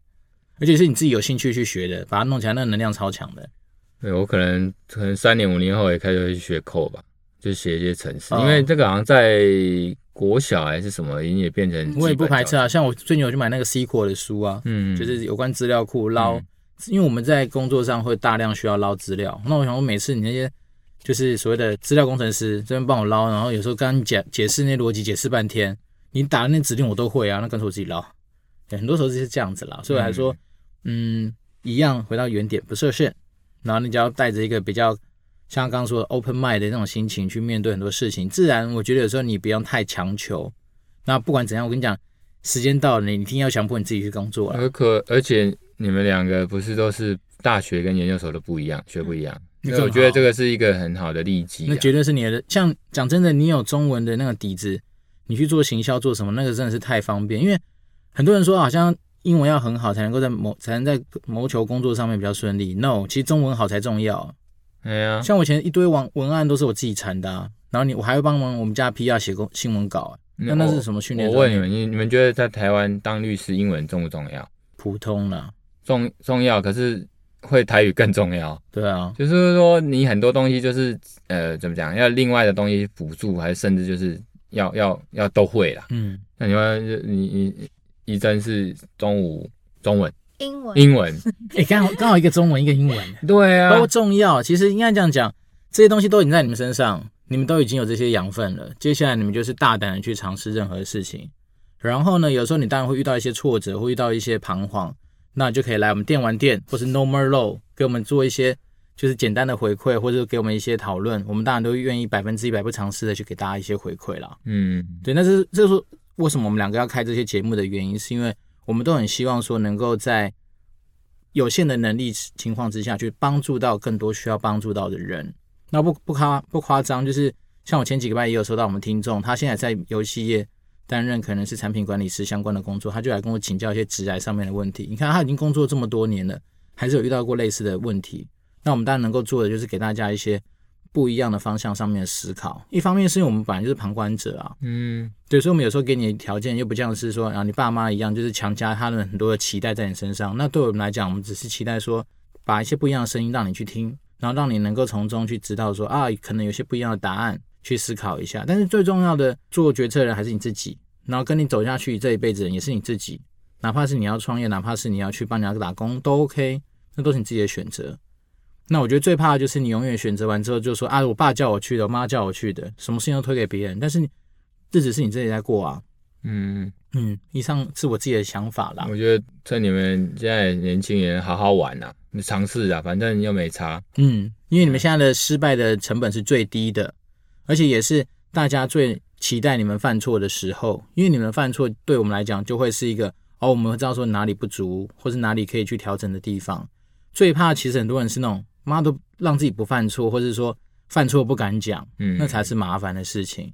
而且是你自己有兴趣去学的，把它弄起来，那个能量超强的。对，我可能可能三年五年后也开始会去学 code 吧，就写一些程式，因为这个好像在国小还是什么，已经也变成。我也不排斥啊，像我最近有去买那个 SQL 的书啊，嗯，就是有关资料库捞。嗯因为我们在工作上会大量需要捞资料，那我想说每次你那些就是所谓的资料工程师这边帮我捞，然后有时候刚解解释那逻辑解释半天，你打的那指令我都会啊，那干脆我自己捞。对，很多时候就是这样子啦，所以我还说，嗯，一样回到原点，不设限，然后你只要带着一个比较像刚刚说的 open mind 的那种心情去面对很多事情，自然我觉得有时候你不用太强求。那不管怎样，我跟你讲，时间到了，你一定要强迫你自己去工作了。而可而且。你们两个不是都是大学跟研究所都不一样，学不一样。那我觉得这个是一个很好的利基。那绝对是你的。像讲真的，你有中文的那个底子，你去做行销做什么，那个真的是太方便。因为很多人说好像英文要很好才能够在谋才能在谋求工作上面比较顺利。No，其实中文好才重要。哎呀，像我以前一堆文文案都是我自己产的啊，然后你我还会帮忙我们家 PR 写个新闻稿啊。那那是什么训练？我问你们，你你们觉得在台湾当律师英文重不重要？普通了。重重要，可是会台语更重要。对啊，就是说你很多东西就是呃怎么讲，要另外的东西辅助，还是甚至就是要要要都会啦。嗯，那你说你你一真是中午中文英文英文，哎刚好刚好一个中文一个英文，对啊，都重要。其实应该这样讲，这些东西都已经在你们身上，你们都已经有这些养分了。接下来你们就是大胆的去尝试任何事情。然后呢，有时候你当然会遇到一些挫折，会遇到一些彷徨。那就可以来我们电玩店，或是 No More Low 给我们做一些就是简单的回馈，或者给我们一些讨论。我们当然都愿意百分之一百不尝试的去给大家一些回馈啦。嗯，对，那是这是为什么我们两个要开这些节目的原因，是因为我们都很希望说能够在有限的能力情况之下，去帮助到更多需要帮助到的人。那不不夸不夸张，就是像我前几个礼拜也有收到我们听众，他现在在游戏业担任可能是产品管理师相关的工作，他就来跟我请教一些职涯上面的问题。你看他已经工作这么多年了，还是有遇到过类似的问题。那我们当然能够做的就是给大家一些。不一样的方向上面的思考，一方面是因为我们本来就是旁观者啊，嗯，对，所以我们有时候给你的条件又不像是说啊，你爸妈一样，就是强加他的很多的期待在你身上。那对我们来讲，我们只是期待说，把一些不一样的声音让你去听，然后让你能够从中去知道说啊，可能有些不一样的答案去思考一下。但是最重要的做决策的人还是你自己，然后跟你走下去这一辈子人也是你自己，哪怕是你要创业，哪怕是你要去帮人家打工都 OK，那都是你自己的选择。那我觉得最怕的就是你永远选择完之后就说啊，我爸叫我去的，我妈叫我去的，什么事情都推给别人。但是日子是你自己在过啊。嗯嗯，以上是我自己的想法啦。我觉得趁你们现在年轻人好好玩呐，你尝试啊，反正又没差。嗯，因为你们现在的失败的成本是最低的，而且也是大家最期待你们犯错的时候。因为你们犯错对我们来讲就会是一个哦，我们会知道说哪里不足，或是哪里可以去调整的地方。最怕其实很多人是那种。妈都让自己不犯错，或者说犯错不敢讲，嗯，那才是麻烦的事情。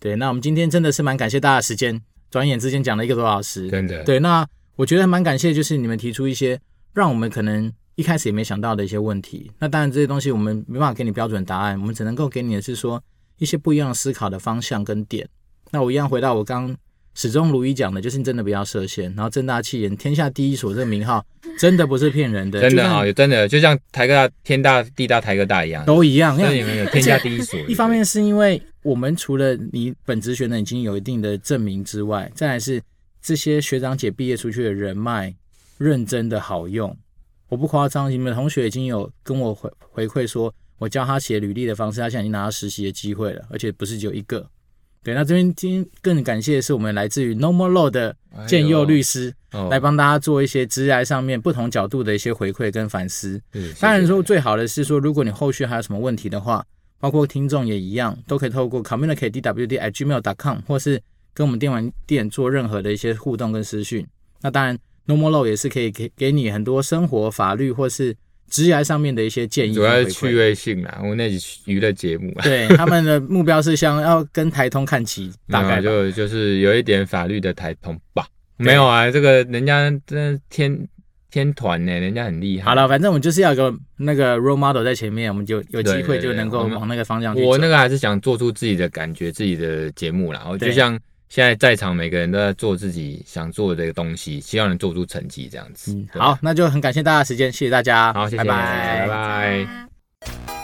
对，那我们今天真的是蛮感谢大家的时间，转眼之间讲了一个多小时，真的。对，那我觉得蛮感谢，就是你们提出一些让我们可能一开始也没想到的一些问题。那当然这些东西我们没办法给你标准答案，我们只能够给你的是说一些不一样的思考的方向跟点。那我一样回到我刚。始终如一讲的，就是你真的不要设限。然后正大气言天下第一所这个名号，真的不是骗人的，真的啊，真的就像台科大、天大、地大、台科大一样，都一样。因为你们有天下第一所。一方面是因为我们除了你本职学能已经有一定的证明之外，再来是这些学长姐毕业出去的人脉认真的好用。我不夸张，你们同学已经有跟我回回馈说，我教他写履历的方式，他现在已经拿到实习的机会了，而且不是只有一个。对，那这边今天更感谢的是我们来自于 Normal Law 的建佑律师，来帮大家做一些职涯上面不同角度的一些回馈跟反思。当然说最好的是说，如果你后续还有什么问题的话，包括听众也一样，都可以透过 communicatedwd@gmail.com 或是跟我们电玩店做任何的一些互动跟私讯。那当然 Normal Law 也是可以给给你很多生活法律或是。职涯上面的一些建议，主要是趣味性啦。我们那集娱乐节目，对 他们的目标是想要跟台通看齐，大概就就是有一点法律的台通吧。没有啊，这个人家真天天团呢，人家很厉害。好了，反正我们就是要个那个 role model 在前面，我们就有机会就能够往那个方向去。我那个还是想做出自己的感觉，自己的节目啦。我就像。现在在场每个人都在做自己想做的这个东西，希望能做出成绩这样子。嗯，好，那就很感谢大家的时间，谢谢大家。好，谢谢，拜拜，拜拜。